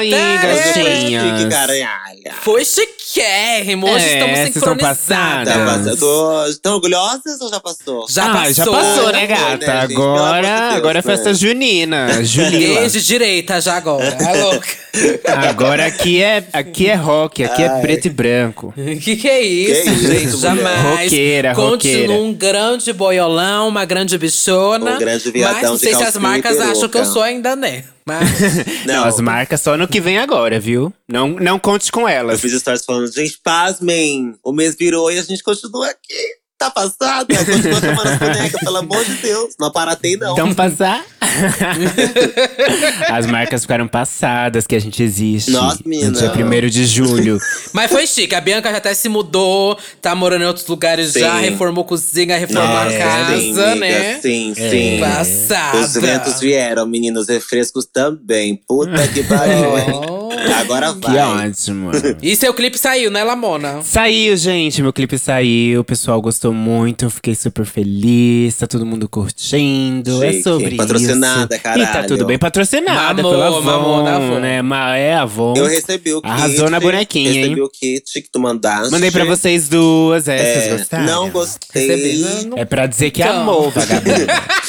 aí, Hoje foi chiquérrimo. Hoje É, estamos vocês estão sincronizadas. Tá passadas. passando. Estão orgulhosas ou já passou? Já ah, passou. já passou, né, Já foi, gata? né, agora, de Deus, agora é festa junina. Julila. Desde direita já agora. A louca. agora aqui é, aqui é rock, aqui é Ai. preto e branco. que que é isso, Que isso, gente? mulher? Jamais. Roqueira, Continua roqueira. um grande boiolão, uma grande bichona. Um grande Mas viadão não de sei se as marcas acham que eu sou ainda, né? Mas. Não, as marcas só no que vem agora, viu? Não, não conte com Eu elas. fiz stories falando, gente, pasmem. O mês virou e a gente continua aqui. Tá passado? Continua chamando as bonecas, pelo amor de Deus. Não aparatei, não. Então passar. As marcas ficaram passadas que a gente existe. Nossa, menina. No dia 1 de julho. Mas foi chique. A Bianca já até se mudou, tá morando em outros lugares Sim. já, reformou cozinha, reformou Nossa, a casa, sim, amiga, né? Sim, É. sim. Passada. Os ventos vieram, meninos, refrescos também. Puta que pariu, hein? Oh. Agora Que vai. ótimo. E seu clipe saiu, né, Lamona? Saiu, gente. Meu clipe saiu. O pessoal gostou muito. eu Fiquei super feliz. Tá todo mundo curtindo. é Chique. sobre Patrocinada, isso. caralho. E tá tudo bem patrocinada Mamou, pela Avon, Avon. né? Ma- É a Avon. Eu recebi o kit. Arrasou na bonequinha, hein? Recebi o kit que tu mandaste. Mandei pra vocês duas. É, É, vocês gostaram? não gostei. Recebi. Não, não- É pra dizer que Então. amou, vagabunda.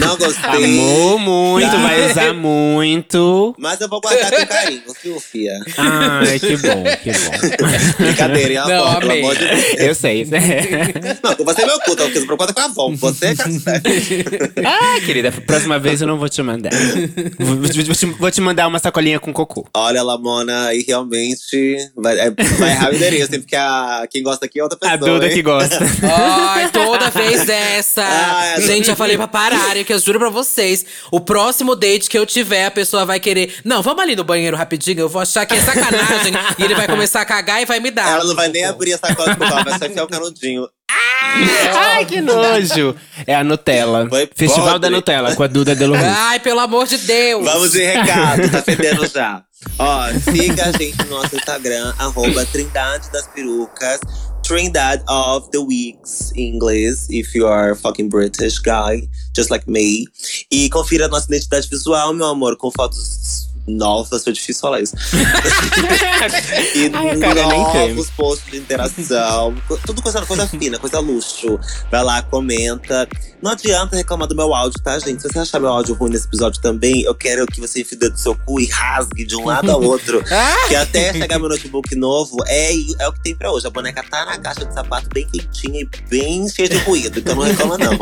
Não gostei. amou muito, Tá. vai usar muito. Mas eu vou guardar com carinho, viu, fia? Ai, que bom, que bom. Brincadeira, hein, Não, Avon? Pelo amei. amor de Deus. Eu sei. Não, com você é meu cu, então, porque você preocupa com a Avon. Você é ah, querida, próxima vez eu não vou te mandar. Vou, vou te- vou mandar uma sacolinha com cocô. Olha, Lamona, aí realmente vai, é, vai errar o endereço, hein? Porque a, quem gosta aqui é outra pessoa. A Duda hein? que gosta. Ai, toda vez essa. Ai, Gente, já falei pra pararem, que eu juro pra vocês. O próximo date que eu tiver, a pessoa vai querer. Não, vamos ali no banheiro rapidinho, eu vou achar que é sacanagem. e ele vai começar a cagar e vai me dar. Ela não vai nem abrir a sacola de cocô, vai só enfiar o canudinho. Ai, que nojo. É a Nutella. Foi Festival podre. da Nutella com a Duda Delo Russo. Ai, pelo amor de Deus. Vamos de recado, tá fedendo já. Ó, siga a gente no nosso Instagram, arroba Trindade das Perucas. Trindade of the Weeks em inglês, if you are fucking British guy, just like me. E confira a nossa identidade visual, meu amor, com fotos novas, foi difícil falar isso. e Ai, cara novos posts de interação, tudo coisa, coisa fina, coisa luxo. Vai lá, comenta. Não adianta reclamar do meu áudio, tá, gente? Se você achar meu áudio ruim nesse episódio também, eu quero que você enfie do seu cu e rasgue de um lado ao outro. que até chegar meu notebook novo, é, é o que tem pra hoje. A boneca tá na caixa de sapato bem quentinha e bem cheia de ruído, então não reclama não.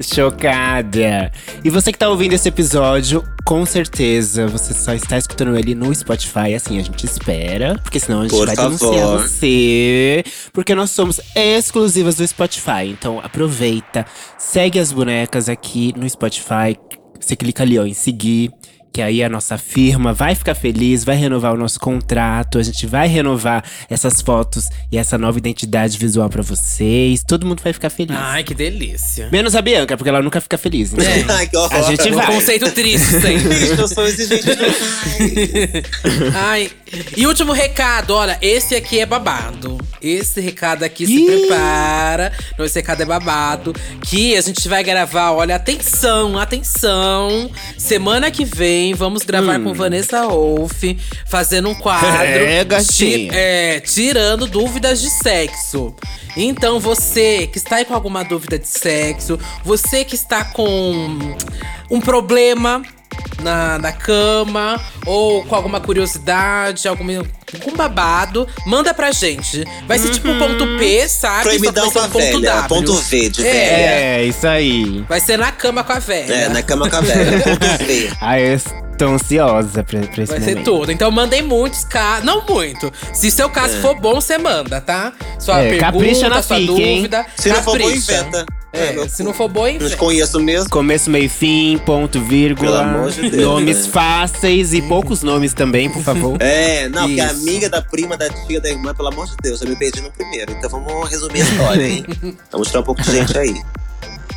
Chocada. E você que tá ouvindo esse episódio, com certeza você só está escutando ele no Spotify, assim a gente espera, porque senão a gente Por vai favor. denunciar você, porque nós somos exclusivas do Spotify. Então aproveita, segue as bonecas aqui no Spotify. Você clica ali ó, em seguir. Que aí a nossa firma vai ficar feliz, vai renovar o nosso contrato, a gente vai renovar essas fotos e essa nova identidade visual pra vocês. Todo mundo vai ficar feliz. Ai, que delícia. Menos a Bianca, porque ela nunca fica feliz. Então, É. Ai, que horror. A gente Um vai. conceito triste sempre. Eu sou exigente demais. Ai. E último recado, olha, esse aqui é babado. Esse recado aqui se Ih. prepara. Não, esse recado é babado. Que a gente vai gravar, olha, atenção, atenção. Semana que vem vamos gravar com Vanessa Wolf, fazendo um quadro. É, ti- é, tirando dúvidas de sexo. Então, você que está aí com alguma dúvida de sexo, você que está com um problema na, na cama, ou com alguma curiosidade, algum, algum babado, manda pra gente. Vai ser tipo ponto P, sabe? Proibidão com a um ponto velha, W. ponto V de É. velha. É, isso aí. Vai ser na cama com a velha. É, na cama com a velha, ponto V. Ai, eu tô ansiosa pra, pra esse Vai momento. ser tudo. Então mandem muitos casos. Não muito. Se seu caso for bom, você manda, tá? Sua É, pergunta, capricha na sua hein? dúvida. Se não for bom, capricha. inventa. É, meu se não for boa, Não enfim. te conheço mesmo. Começo, meio, fim, ponto, vírgula. Pelo amor de Deus, Nomes né? fáceis e poucos nomes também, por favor. É, não, porque a. amiga da prima, da tia, da irmã, pelo amor de Deus, já me perdi no primeiro. Então vamos resumir a história, hein? vamos tirar um pouco de gente aí.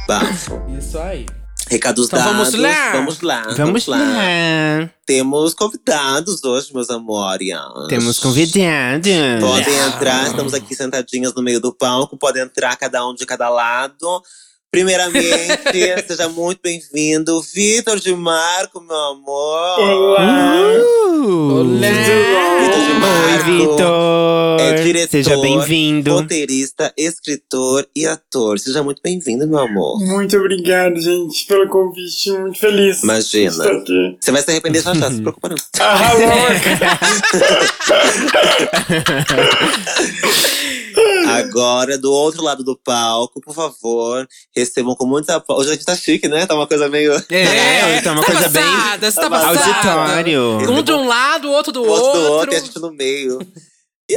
Bafo. Isso aí. Recados Então dados. vamos lá. Vamos lá. Vamos lá. Temos convidados hoje, meus amores. Temos convidados. Podem entrar, estamos aqui sentadinhas no meio do palco. Podem entrar cada um de cada lado. Primeiramente, seja muito bem-vindo, Vitor de Marco, meu amor. Olá! Uh! Olá! Vitor de Oi, Marco. Vitor! É diretor, Seja bem-vindo. Roteirista, escritor e ator. Seja muito bem-vindo, meu amor. Muito obrigado, gente, pelo convite. Muito feliz. Imagina. Você vai se arrepender já já, se preocupa não. Ah, louca! Agora, do outro lado do palco, por favor, recebam com muita. Hoje a gente tá chique, né? Tá uma coisa meio. É, então uma Tá coisa bem passada, tá Tá passada. auditório. Um de um lado, o outro do o outro outro. do outro e a gente no meio.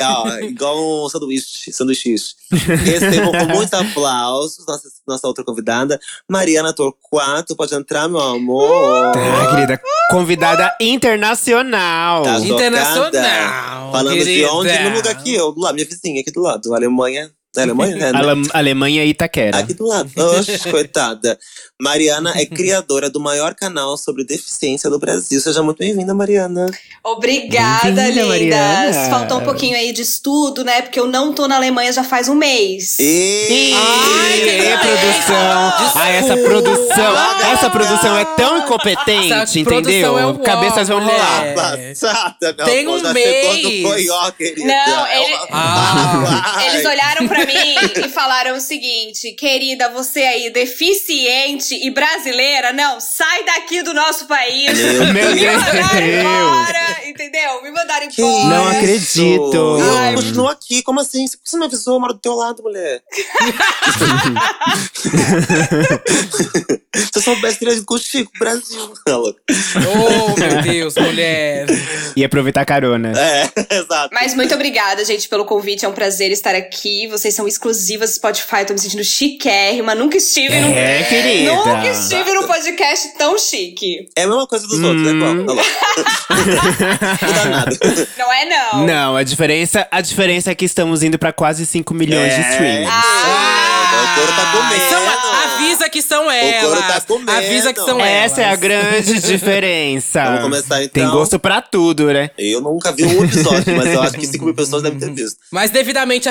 Ó, igual um sanduíche, sanduíche. Recebam com muitos aplausos nossa, nossa outra convidada, Mariana Torquato. Pode entrar, meu amor. Tá, querida. Convidada internacional. Tá? Internacional. Falando de querida. onde? No lugar aqui, eu, do lado, minha vizinha aqui do lado, Alemanha. É Alemanha? É, né? Ale- Alemanha e Itaquera. Aqui do lado. Oxe, coitada. Mariana é criadora do maior canal sobre deficiência do Brasil. Seja muito bem-vinda, Mariana. Obrigada, lindas. Mariana. Faltou um pouquinho aí de estudo, né? Porque eu não tô na Alemanha já faz um mês. E... Ai, beleza. produção! Ah, essa produção! Essa produção é tão incompetente, entendeu? é um Cabeças vão rolar. Passada, meu Tem um mês. Não, É ele- uma- Ah. Eles olharam pra mim e falaram o seguinte: querida, você aí, deficiente e brasileira, não, sai daqui do nosso país. Meu Meu Me Deus! mandaram embora, entendeu? Me mandaram Que embora. Não acredito. Eu Ai. continuo aqui, como assim? Você não avisou, eu moro do teu lado, mulher. Se eu soubesse, teria ido com o Chico, Brasil. Tá. Oh, meu Deus, mulher. E aproveitar a carona. É, exato. Mas muito obrigada, gente, pelo convite. É um prazer estar aqui. Vocês são exclusivas do Spotify. Tô me sentindo chiquérrima. Nunca estive num. É, querida. Nunca estive num podcast tão chique. É a mesma coisa dos outros, né, Hum. Tá. Não dá nada. Não é, não? Não, a diferença, a diferença é que estamos indo pra quase 5 milhões de streams. Ah! o couro tá comendo. São, avisa que são couro tá elas. comendo. avisa que são Essa é a elas. grande diferença. Vamos começar então. Tem gosto pra tudo, né? Eu nunca vi um episódio, mas eu acho que 5 mil pessoas devem ter visto. Mas devidamente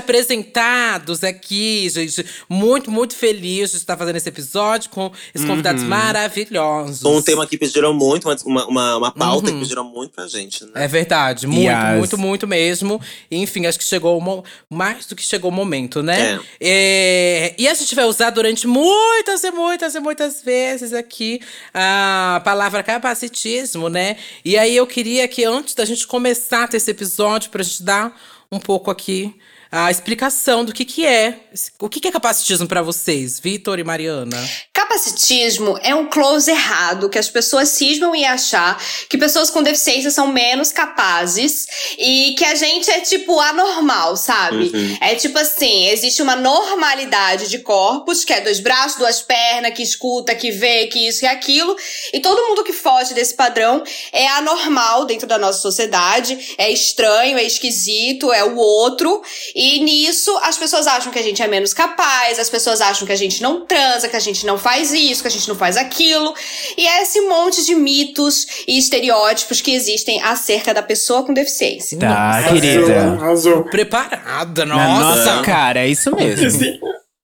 apresentados aqui, gente. Muito, muito feliz de estar fazendo esse episódio com esses convidados maravilhosos. Um tema que pediram muito, uma, uma, uma pauta que pediram muito pra gente, né? É verdade, muito, Yes. muito, muito mesmo. Enfim, acho que chegou o mais do que chegou o momento, né? É, E a gente vai usar durante muitas e muitas e muitas vezes aqui a palavra capacitismo, né? E aí eu queria que antes da gente começar esse episódio, pra gente dar um pouco aqui a explicação do que que é. O que que é capacitismo pra vocês, Vitor e Mariana? Capacitismo é um close errado que as pessoas cismam em achar que pessoas com deficiência são menos capazes e que a gente é tipo anormal, sabe? Uhum. É tipo assim, existe uma normalidade de corpos, que é dois braços, duas pernas, que escuta, que vê, que isso e aquilo, e todo mundo que foge desse padrão é anormal dentro da nossa sociedade, é estranho, é esquisito, é o outro, e nisso as pessoas acham que a gente é menos capaz, as pessoas acham que a gente não transa, que a gente não faz isso, que a gente não faz aquilo. E é esse monte de mitos e estereótipos que existem acerca da pessoa com deficiência. Tá, Nossa, querida. Arrasou. Preparada, Na nossa! nossa cara, é isso mesmo.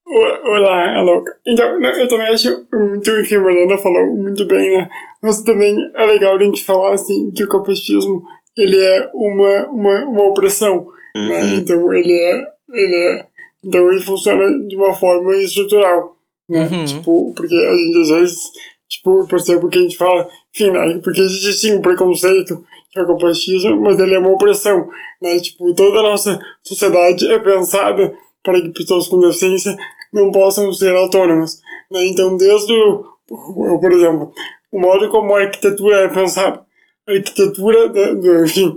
O- olá, é louca. Então, não, eu também acho muito que a Mariana falou muito bem, né? Mas também é legal a gente falar, assim, que o capacitismo, ele é uma, uma, uma opressão, né? Uhum. Então, ele é, ele é... Então, ele funciona de uma forma estrutural, né? Uhum. Tipo, porque a gente, às vezes, tipo, percebe que a gente fala, enfim, né? Porque existe, sim, um preconceito, que é o capacitismo, mas ele é uma opressão, né? Tipo, toda a nossa sociedade é pensada para que pessoas com deficiência não possam ser autônomas. Né? Então, desde o, por exemplo, o modo como a arquitetura é pensada, a arquitetura enfim,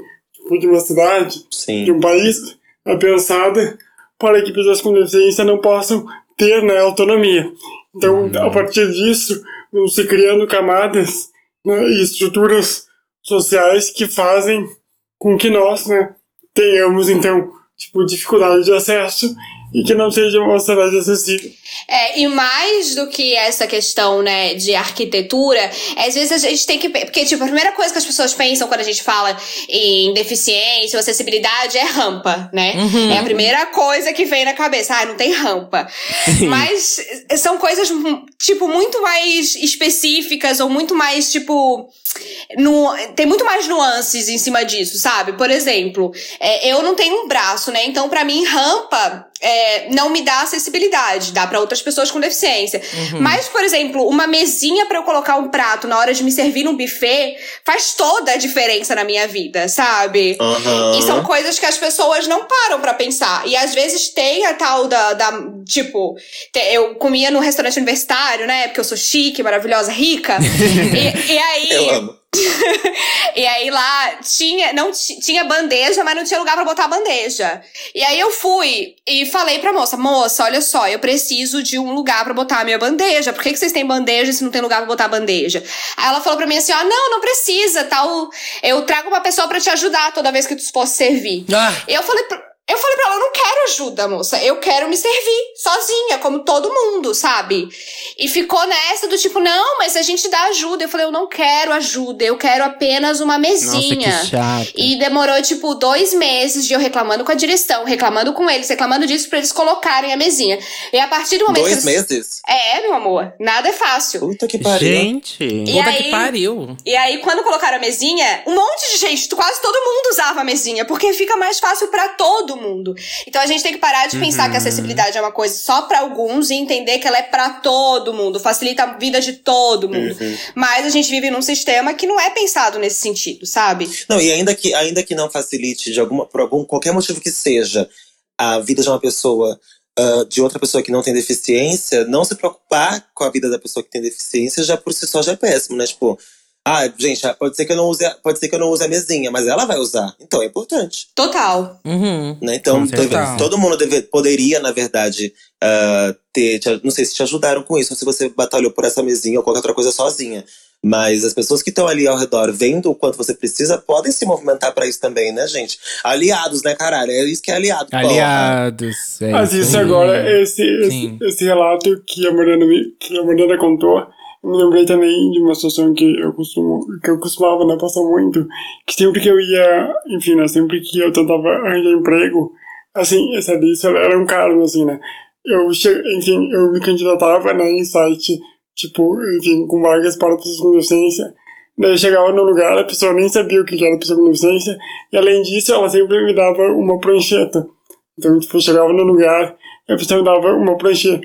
tipo, de uma cidade, de Sim. um país, é pensada para que pessoas com deficiência não possam ter né, autonomia. Então, a partir disso, vão se criando camadas né, e estruturas sociais que fazem com que nós né, tenhamos, então, tipo, dificuldade de acesso e que não seja uma cidade acessível. É, e mais do que essa questão, né, de arquitetura, às vezes a gente tem que. Porque, tipo, a primeira coisa que as pessoas pensam quando a gente fala em deficiência ou acessibilidade é rampa, né? É a primeira coisa que vem na cabeça. Ah, não tem rampa. Mas são coisas, tipo, muito mais específicas ou muito mais, tipo. No, tem muito mais nuances em cima disso, sabe? Por exemplo, é, eu não tenho um braço, né? Então, pra mim, rampa é, não me dá acessibilidade, dá para outras pessoas com deficiência. Mas, por exemplo, uma mesinha para eu colocar um prato na hora de me servir num buffet faz toda a diferença na minha vida, sabe? Aham. E são coisas que as pessoas não param pra pensar. E às vezes tem a tal da. da tipo, eu comia no restaurante universitário, né? Porque eu sou chique, maravilhosa, rica. e, e aí. Eu amo. E aí lá tinha, não ti- tinha bandeja, mas não tinha lugar pra botar a bandeja. E aí eu fui e falei pra moça, moça, olha só, eu preciso de um lugar pra botar a minha bandeja. Por que, que vocês têm bandeja se não tem lugar pra botar a bandeja? Aí ela falou pra mim assim, ó, não, não precisa, tal. Eu trago uma pessoa pra te ajudar toda vez que tu for servir. Ah, E eu falei, pra- eu falei pra ela, eu não quero ajuda, moça. Eu quero me servir sozinha, como todo mundo, sabe? E ficou nessa do tipo, não, mas a gente dá ajuda. Eu falei, eu não quero ajuda, eu quero apenas uma Nossa, mesinha. que chato. E demorou, tipo, dois meses de eu reclamando com a direção, reclamando com eles, reclamando disso pra eles colocarem a mesinha. E a partir do momento Dois que eles... meses? É, meu amor, nada é fácil. Puta que pariu. Gente. E puta aí- que pariu. E aí, quando colocaram a mesinha, um monte de gente, quase todo mundo usava a mesinha, porque fica mais fácil pra todo mundo. Então a gente tem que parar de pensar que a acessibilidade é uma coisa só pra alguns e entender que ela é pra todo mundo, facilita a vida de todo mundo. Mas a gente vive num sistema que não é pensado nesse sentido, sabe? Não, e ainda que, ainda que não facilite de alguma, por algum, qualquer motivo que seja a vida de uma pessoa, ah, de outra pessoa que não tem deficiência, não se preocupar com a vida da pessoa que tem deficiência já por si só já é péssimo, né? Tipo, ah, gente, pode ser que eu não use, a- pode ser que eu não use a mesinha, mas ela vai usar. Então é importante, Total. Uhum. né? Então todo mundo deve, poderia, na verdade, ah, ter, te- não sei se te ajudaram com isso, ou se você batalhou por essa mesinha ou qualquer outra coisa sozinha. Mas as pessoas que estão ali ao redor, vendo o quanto você precisa, podem se movimentar pra isso também, né, gente? Aliados, né, caralho? É isso que é aliado. Aliados. É Mas isso agora, esse, esse, Sim. esse relato que a Mariana, me- que a Mariana contou, me lembrei também de uma situação que eu costumo, que eu costumava, né, passar muito, que sempre que eu ia, enfim, né, sempre que eu tentava arranjar emprego, assim, sabe, isso era um cargo, assim, né, eu, enfim, eu me candidatava, né, em site, tipo, enfim, com vagas para pessoas com deficiência, Daí eu chegava no lugar, a pessoa nem sabia o que era pessoa com deficiência, e além disso, ela sempre me dava uma prancheta. Então, tipo, eu chegava no lugar, a pessoa me dava uma prancheta.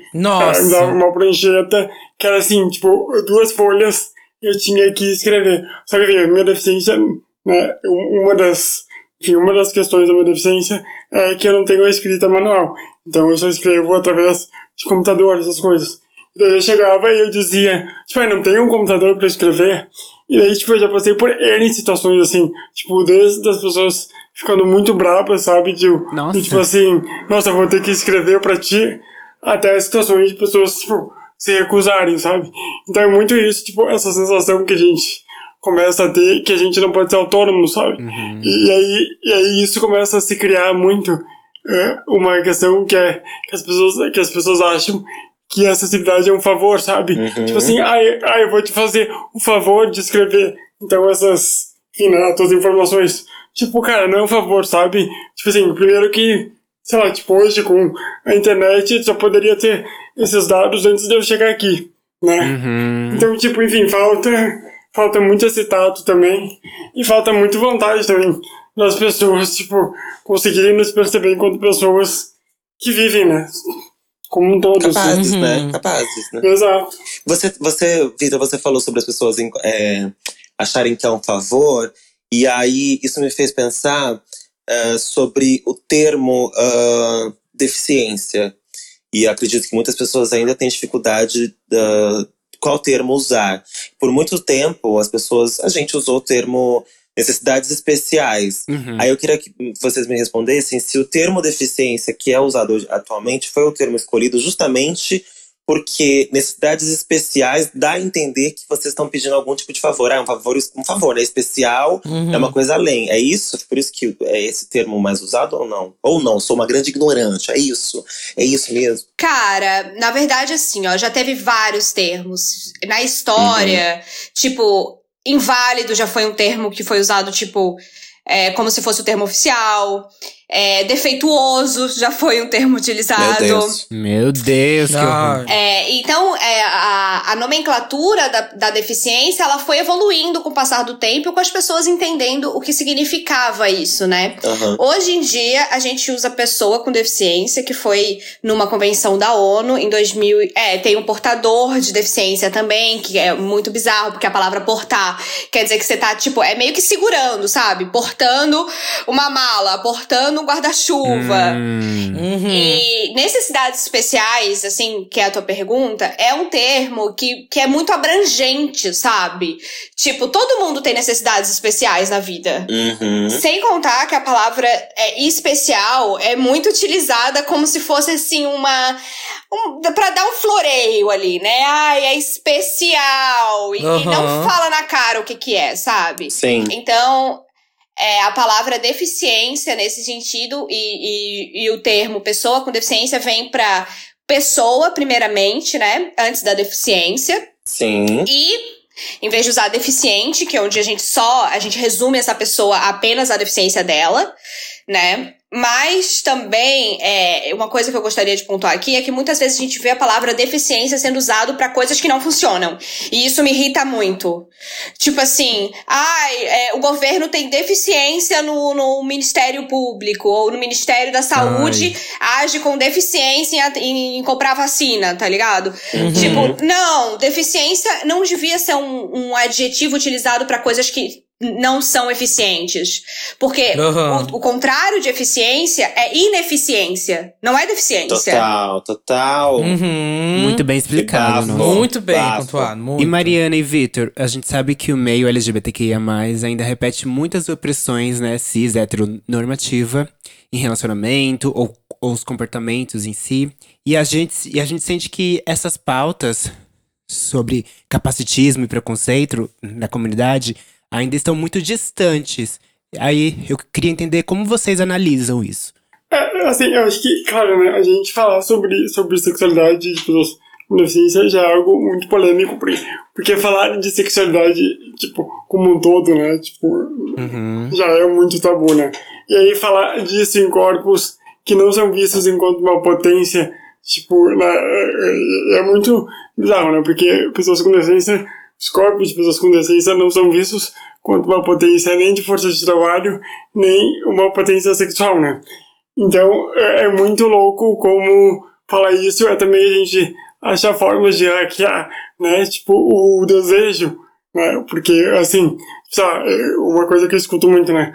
Ela me dava Nossa. uma prancheta que era assim, tipo, duas folhas, e eu tinha que escrever. Só que, a minha deficiência, né, um- uma das, enfim, uma das questões da minha deficiência é que eu não tenho a escrita manual. Então, eu só escrevo através de computador, essas coisas. Daí eu chegava e eu dizia, tipo, eu não tenho um computador para escrever. E daí, tipo, eu já passei por N situações assim, tipo, desde as pessoas ficando muito bravas, sabe? De, Nossa. de, tipo assim, nossa, eu vou ter que escrever pra ti, até situações de pessoas, tipo, se recusarem, sabe? Então é muito isso, tipo, essa sensação que a gente começa a ter, que a gente não pode ser autônomo, sabe? E, aí, e aí isso começa a se criar muito é, uma questão que é que as pessoas, que as pessoas acham que a acessibilidade é um favor, sabe? Tipo assim, ah, eu, ah, eu vou te fazer o favor de escrever. Então essas, enfim, né, as tuas informações. Tipo, cara, não é um favor, sabe? Tipo assim, primeiro que, sei lá, tipo, hoje com a internet só poderia ter esses dados antes de eu chegar aqui, né? Uhum. Então, tipo, enfim, falta, falta muito esse tato também. E falta muito vontade também das pessoas, tipo, conseguirem nos perceber enquanto pessoas que vivem, né? Como um todo. assim. Capazes, Uhum. né? Capazes, né? Exato. Você, você, Vitor, você falou sobre as pessoas é, acharem que é um favor, e aí isso me fez pensar é, sobre o termo ah, deficiência. E acredito que muitas pessoas ainda têm dificuldade da qual termo usar. Por muito tempo, as pessoas, a gente usou o termo necessidades especiais. Uhum. Aí eu queria que vocês me respondessem se o termo deficiência que é usado atualmente foi o termo escolhido justamente porque necessidades especiais dá a entender que vocês estão pedindo algum tipo de favor. Ah, é um favor, um favor, né? Especial Uhum. é uma coisa além. É isso? Por isso que é esse termo mais usado ou não? Ou não, sou uma grande ignorante. É isso? É isso mesmo? Cara, na verdade, assim, ó, já teve vários termos. Na história, tipo, inválido já foi um termo que foi usado, tipo, é, como se fosse o termo oficial. É, defeituoso já foi um termo utilizado. Meu Deus. Meu Deus, que horror. É, então, é, a, a nomenclatura da, da deficiência, ela foi evoluindo com o passar do tempo, com as pessoas entendendo o que significava isso, né? Aham. Hoje em dia, a gente usa pessoa com deficiência, que foi numa convenção da ONU em 2000. É, tem um portador de deficiência também, que é muito bizarro, porque a palavra portar quer dizer que você tá, tipo, é meio que segurando, sabe? Portando uma mala, portando um guarda-chuva. Hum. Uhum. E necessidades especiais, assim, que é a tua pergunta, é um termo que, que é muito abrangente, sabe? Tipo, todo mundo tem necessidades especiais na vida. Uhum. Sem contar que a palavra é, especial é muito utilizada como se fosse assim uma. Um, pra dar um floreio ali, né? Ai, é especial. E, e não fala na cara o que, que é, sabe? Sim. Então, é, a palavra deficiência nesse sentido e, e, e o termo pessoa com deficiência vem pra pessoa, primeiramente, né? Antes da deficiência. Sim. E em vez de usar deficiente, que é onde a gente só, a gente resume essa pessoa apenas à deficiência dela, né? Mas também, é, uma coisa que eu gostaria de pontuar aqui é que muitas vezes a gente vê a palavra deficiência sendo usado para coisas que não funcionam. E isso me irrita muito. Tipo assim, ai, é, o governo tem deficiência no, no Ministério Público, ou no Ministério da Saúde age com deficiência em, em, comprar vacina, tá ligado? Tipo, não, deficiência não devia ser um, um adjetivo utilizado para coisas que não são eficientes. Porque Aham. o, o contrário de eficiência é ineficiência, não é deficiência. Total, total. Uhum. Muito bem explicado, bafo. Muito bem Bafo. pontuado. Muito. E Mariana e Vitor, a gente sabe que o meio LGBTQIA+, ainda repete muitas opressões, né, cis, heteronormativa, em relacionamento ou, ou os comportamentos em si. E a, gente, e a gente sente que essas pautas sobre capacitismo e preconceito na comunidade ainda estão muito distantes. Aí eu queria entender como vocês analisam isso. É, assim, eu acho que, claro, né, a gente falar sobre, sobre sexualidade de pessoas com deficiência já é algo muito polêmico, porque, porque falar de sexualidade, tipo, como um todo, né, tipo, Uhum. já é muito tabu, né? E aí falar disso em corpos que não são vistos enquanto uma potência, tipo, né, é, é muito bizarro, né? Porque pessoas com deficiência, os corpos de pessoas com deficiência não são vistos quanto uma potência nem de força de trabalho, nem uma potência sexual, né? Então é, é muito louco como falar isso é também a gente achar formas de hackear, né? Tipo, o desejo, né? Porque, assim, sabe, uma coisa que eu escuto muito, né?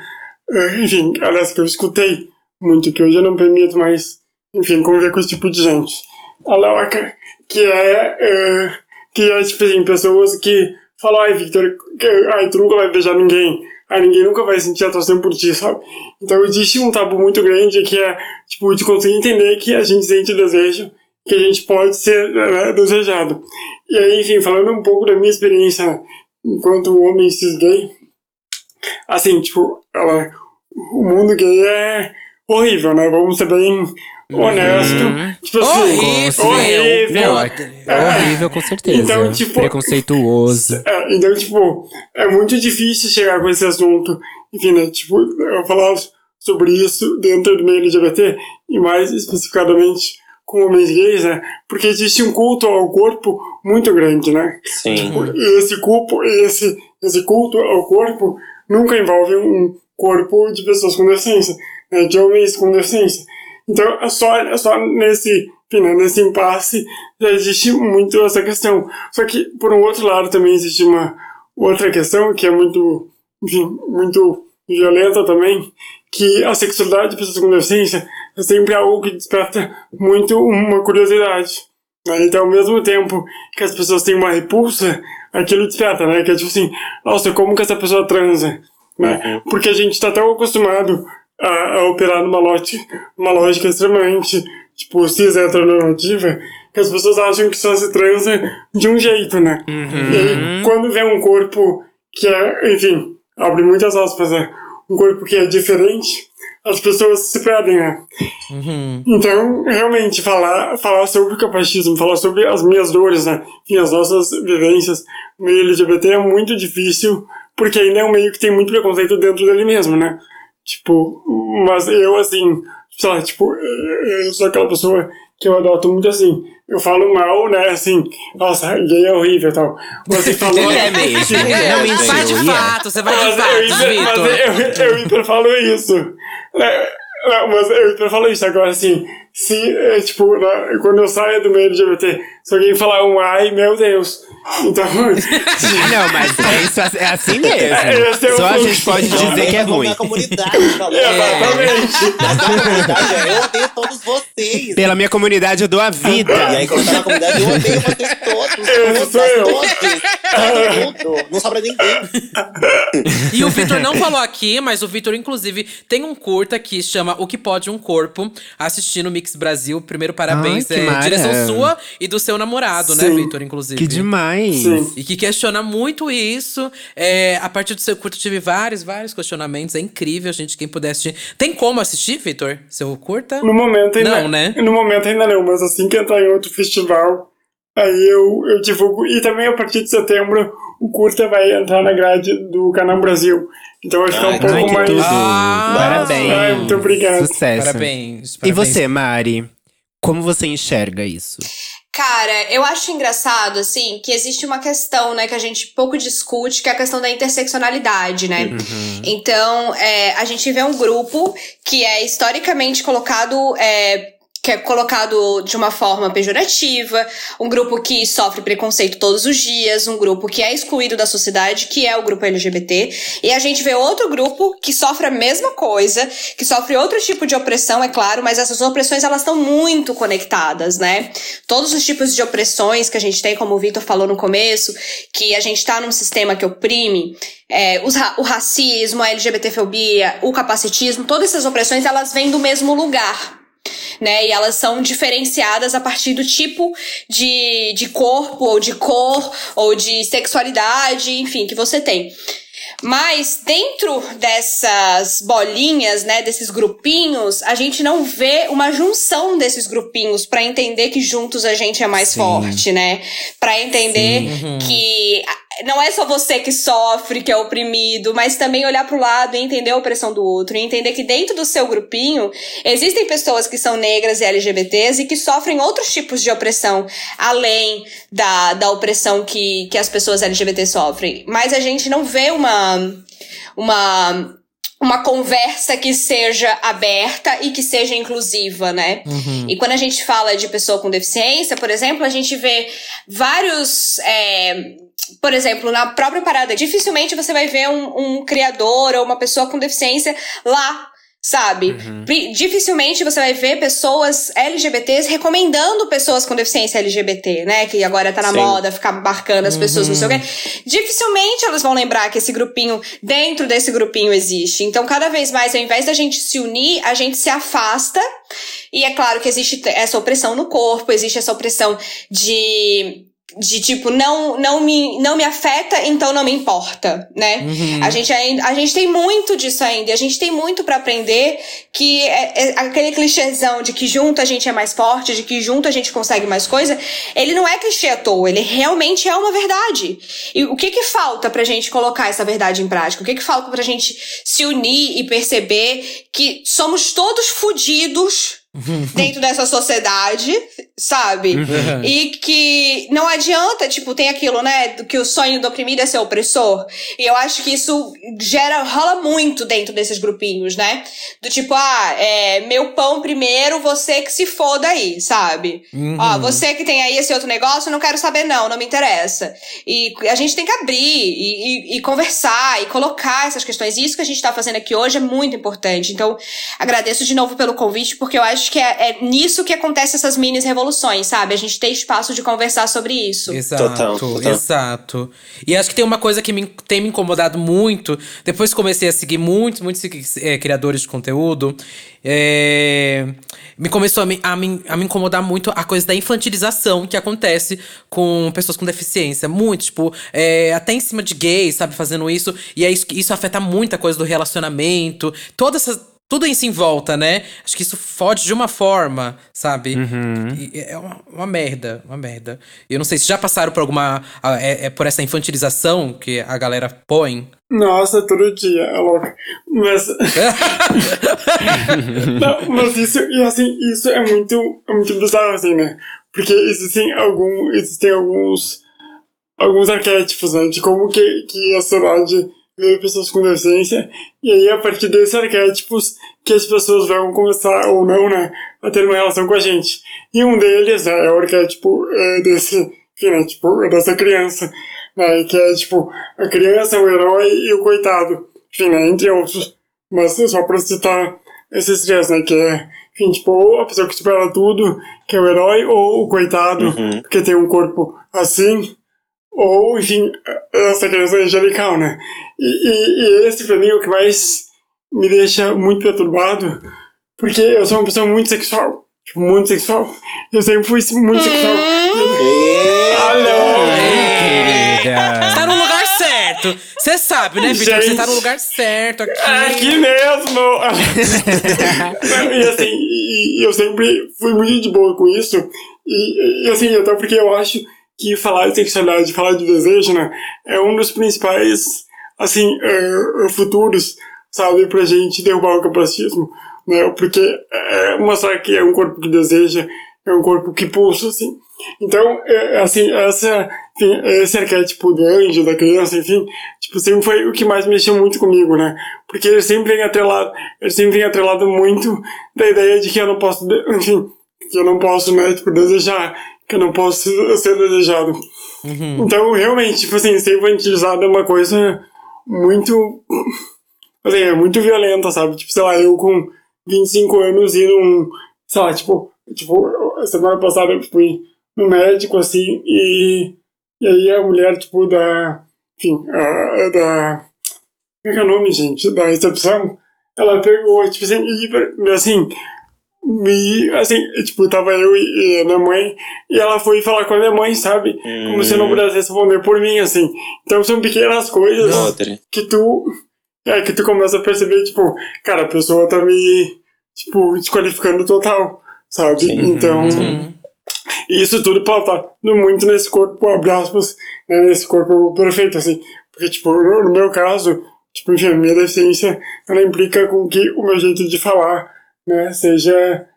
Eh, Enfim, aliás, que eu escutei muito, que hoje eu não permito mais, enfim, conviver com esse tipo de gente. A Laoca, que é, eh, que é, tipo assim, pessoas que falam, ai, Victor, que, ai, tu nunca vai beijar ninguém, ai, ninguém nunca vai sentir atração por ti, sabe? Então existe um tabu muito grande que é, tipo, de conseguir entender que a gente sente desejo, que a gente pode ser né, desejado. E aí, enfim, falando um pouco da minha experiência enquanto homem cis gay, assim, tipo, ela, o mundo gay é horrível, né? Vamos ser bem honesto. Tipo assim, Horrível. horrível. É horrível, com certeza. Então, tipo- Preconceituoso. É, então, tipo, é muito difícil chegar com esse assunto. Enfim, né? Tipo, eu falar sobre isso dentro do meio LGBT e mais especificadamente com homens gays, né? Porque existe um culto ao corpo muito grande, né? Sim. E esse culto, esse, esse culto ao corpo nunca envolve um corpo de pessoas com deficiência, né, de homens com deficiência. Então, é só, é só nesse, enfim, né, nesse impasse já existe muito essa questão. Só que, por um outro lado, também existe uma outra questão que é muito, enfim, muito violenta também, que a sexualidade de pessoas com deficiência é sempre algo que desperta muito uma curiosidade. Né? Então, ao mesmo tempo que as pessoas têm uma repulsa, aquilo desperta, né? Que é tipo assim, nossa, como que essa pessoa transa? né? Porque a gente está tão acostumado a, a operar numa lógica, numa lógica extremamente, tipo, cis heteronormativa, que as pessoas acham que só se transa de um jeito, né? E aí, quando vê um corpo que é, enfim, abre muitas aspas, né? Um corpo que é diferente, as pessoas se perdem, né? Então, realmente, falar, falar sobre o capacitismo, falar sobre as minhas dores, né? Enfim, as nossas vivências no meio LGBT é muito difícil, porque ainda é um meio que tem muito preconceito dentro dele mesmo, né? Tipo, mas eu, assim, sei lá, tipo, eu sou aquela pessoa que eu adoto muito assim. Eu falo mal, né, assim, nossa, gay é horrível e tal. Você falou. Ele é mesmo, ele não Vai de mentiu, e é. fato, você vai de Mas eu, fato, hiper- mas Vitor. eu, eu hiper falo isso. É, não, mas eu falo isso agora, assim. Se, é, tipo, na- quando eu saio do meio LGBT, se alguém falar um ai, meu Deus. Então. Não, mas é, isso, é assim Esse é mesmo. o Só a gente pode dizer que é ruim. A comunidade falou. Exatamente. Mas a comunidade é, eu odeio todos vocês. Pela minha comunidade eu dou a vida. E aí, quando tá na comunidade, eu odeio vocês todos. Esse Todos, sou eu. todos. Não sobra ninguém. E o Vitor não falou aqui, mas o Vitor, inclusive, tem um curta que chama O Que Pode Um Corpo, assistindo o Mix Brasil. Primeiro, parabéns. Ai, que é, mara. direção sua e do seu namorado, né, Sim. Vitor, inclusive. Que demais. Sim. E que questiona muito isso. É, a partir do seu curto, eu tive vários, vários questionamentos. É incrível, gente. Quem puder assistir. Tem como assistir, Vitor? Seu curta? No momento ainda Não, né? No momento ainda não, mas assim que entrar em outro festival, aí eu, eu divulgo. E também a partir de setembro, o curta vai entrar na grade do Canal Brasil. Então vai ficar um pouco que mais. tudo. Ah, Parabéns. Ai, muito obrigado. Sucesso. Parabéns, E parabéns. você, Mari? Como você enxerga isso? Cara, eu acho engraçado, assim, que existe uma questão, né, que a gente pouco discute, que é a questão da interseccionalidade, né? Então, é, a gente vê um grupo que é historicamente colocado. É, que é colocado de uma forma pejorativa, um grupo que sofre preconceito todos os dias, um grupo que é excluído da sociedade, que é o grupo LGBT, e a gente vê outro grupo que sofre a mesma coisa, que sofre outro tipo de opressão, é claro, mas essas opressões elas estão muito conectadas, né? Todos os tipos de opressões que a gente tem, como o Vitor falou no começo, que a gente tá num sistema que oprime, é, os o racismo, a LGBTfobia, o capacitismo, todas essas opressões elas vêm do mesmo lugar né? E elas são diferenciadas a partir do tipo de, de corpo, ou de cor, ou de sexualidade, enfim, que você tem. Mas dentro dessas bolinhas, né, desses grupinhos, a gente não vê uma junção desses grupinhos pra entender que juntos a gente é mais Sim. forte, né? Pra entender que a- não é só você que sofre, que é oprimido, mas também olhar pro lado e entender a opressão do outro, e entender que dentro do seu grupinho existem pessoas que são negras e LGBTs e que sofrem outros tipos de opressão além da, da opressão que, que as pessoas LGBT sofrem. Mas a gente não vê uma uma uma conversa que seja aberta e que seja inclusiva, né? E quando a gente fala de pessoa com deficiência, por exemplo, a gente vê vários. é, por exemplo, na própria parada, dificilmente você vai ver um, um criador ou uma pessoa com deficiência lá. Sabe? Pri- Dificilmente você vai ver pessoas LGBTs recomendando pessoas com deficiência LGBT, né? Que agora tá na Sim. moda, ficar marcando as pessoas, não sei o quê. Dificilmente elas vão lembrar que esse grupinho, dentro desse grupinho existe. Então, cada vez mais, ao invés da gente se unir, a gente se afasta. E é claro que existe essa opressão no corpo, existe essa opressão de. De tipo, não, não, me, não me afeta, então não me importa, né? A, gente ainda, a gente tem muito disso ainda. A gente tem muito pra aprender que é, é aquele clichêzão de que junto a gente é mais forte, de que junto a gente consegue mais coisa, ele não é clichê à toa, ele realmente é uma verdade. E o que que falta pra gente colocar essa verdade em prática? O que que falta pra gente se unir e perceber que somos todos fudidos dentro dessa sociedade, sabe? E que não adianta, tipo, tem aquilo, né? Que o sonho do oprimido é ser opressor. E eu acho que isso gera, rola muito dentro desses grupinhos, né? Do tipo, ah, é, meu pão primeiro, você que se foda aí, sabe? Ó, você que tem aí esse outro negócio, não quero saber, não, não me interessa. E a gente tem que abrir e, e- e conversar e colocar essas questões. E isso que a gente tá fazendo aqui hoje é muito importante. Então, agradeço de novo pelo convite, porque eu acho que é, é nisso que acontecem essas mini evoluções, sabe? A gente ter espaço de conversar sobre isso. Exato, Total, total. exato. E acho que tem uma coisa que me, tem me incomodado muito. Depois que comecei a seguir muitos, muitos é, criadores de conteúdo, é, me começou a me, a, me, a me incomodar muito a coisa da infantilização que acontece com pessoas com deficiência. Muito, tipo, é, até em cima de gays, sabe, fazendo isso. E é isso, isso afeta muito a coisa do relacionamento. Toda essa tudo isso em volta, né? Acho que isso fode de uma forma, sabe? E É uma, uma merda, uma merda. Eu não sei se já passaram por alguma. É, é por essa infantilização que a galera põe. Nossa, todo dia, é louco. Mas. Não, mas isso, e assim, isso é muito, é muito bizarro, assim, né? Porque existem, algum, existem alguns, alguns arquétipos, né? De como que, que a sociedade pessoas com deficiência. E aí, a partir desses arquétipos, que as pessoas vão começar, ou não, né? A ter uma relação com a gente. E um deles, né, é o arquétipo é, desse, né, tipo, dessa criança. Né? Que é, tipo, a criança, o herói e o coitado. Enfim, né? Entre outros. Mas só pra citar esses três, né? Que é, enfim, tipo, ou a pessoa que supera tudo, que é o herói, ou o coitado, Uhum. porque tem um corpo assim, ou, enfim, essa criança angelical, né? E, e, e esse, pra mim, é o que mais me deixa muito perturbado, porque eu sou uma pessoa muito sexual. Tipo, muito sexual. Eu sempre fui muito sexual. Alô! Você tá no lugar certo. Você sabe, né, Vitor? Você tá no lugar certo aqui. Aqui mesmo! e assim, e, e eu sempre fui muito de boa com isso. E, e assim, até porque eu acho que falar de sexualidade, falar de desejo, né, é um dos principais, assim, eh, futuros, sabe, pra gente derrubar o capacitismo, né, porque é mostrar que é um corpo que deseja, é um corpo que pulsa, assim. Então, é, assim, essa, enfim, esse arquétipo do anjo, da criança, enfim, tipo, sempre foi o que mais mexeu muito comigo, né? Porque ele sempre vem atrelado, ele sempre vem atrelado muito da ideia de que eu não posso, enfim, que eu não posso, né, tipo, desejar, que eu não posso ser desejado. Então, realmente, tipo assim, ser infantilizado é uma coisa muito, assim, é muito violenta, sabe? Tipo, sei lá, eu com 25 anos e num, sei lá, tipo, tipo, semana passada eu fui no médico, assim, e, e aí a mulher, tipo, da, enfim, a, da, como é que é o nome, gente? Da recepção, ela pegou, tipo assim, e, assim, me, assim, tipo, tava eu e, e a minha mãe, e ela foi falar com a minha mãe, sabe? Como se não pudesse responder por mim, assim. Então são pequenas coisas Outra. que tu. É, que tu começa a perceber, tipo, cara, a pessoa tá me, tipo, desqualificando total, sabe? Sim. Então. E isso tudo pautado muito nesse corpo, abre aspas, né, nesse corpo perfeito, assim. Porque, tipo, no, no meu caso, tipo, enfim, a minha deficiência, ela implica com que o meu jeito de falar, né, seja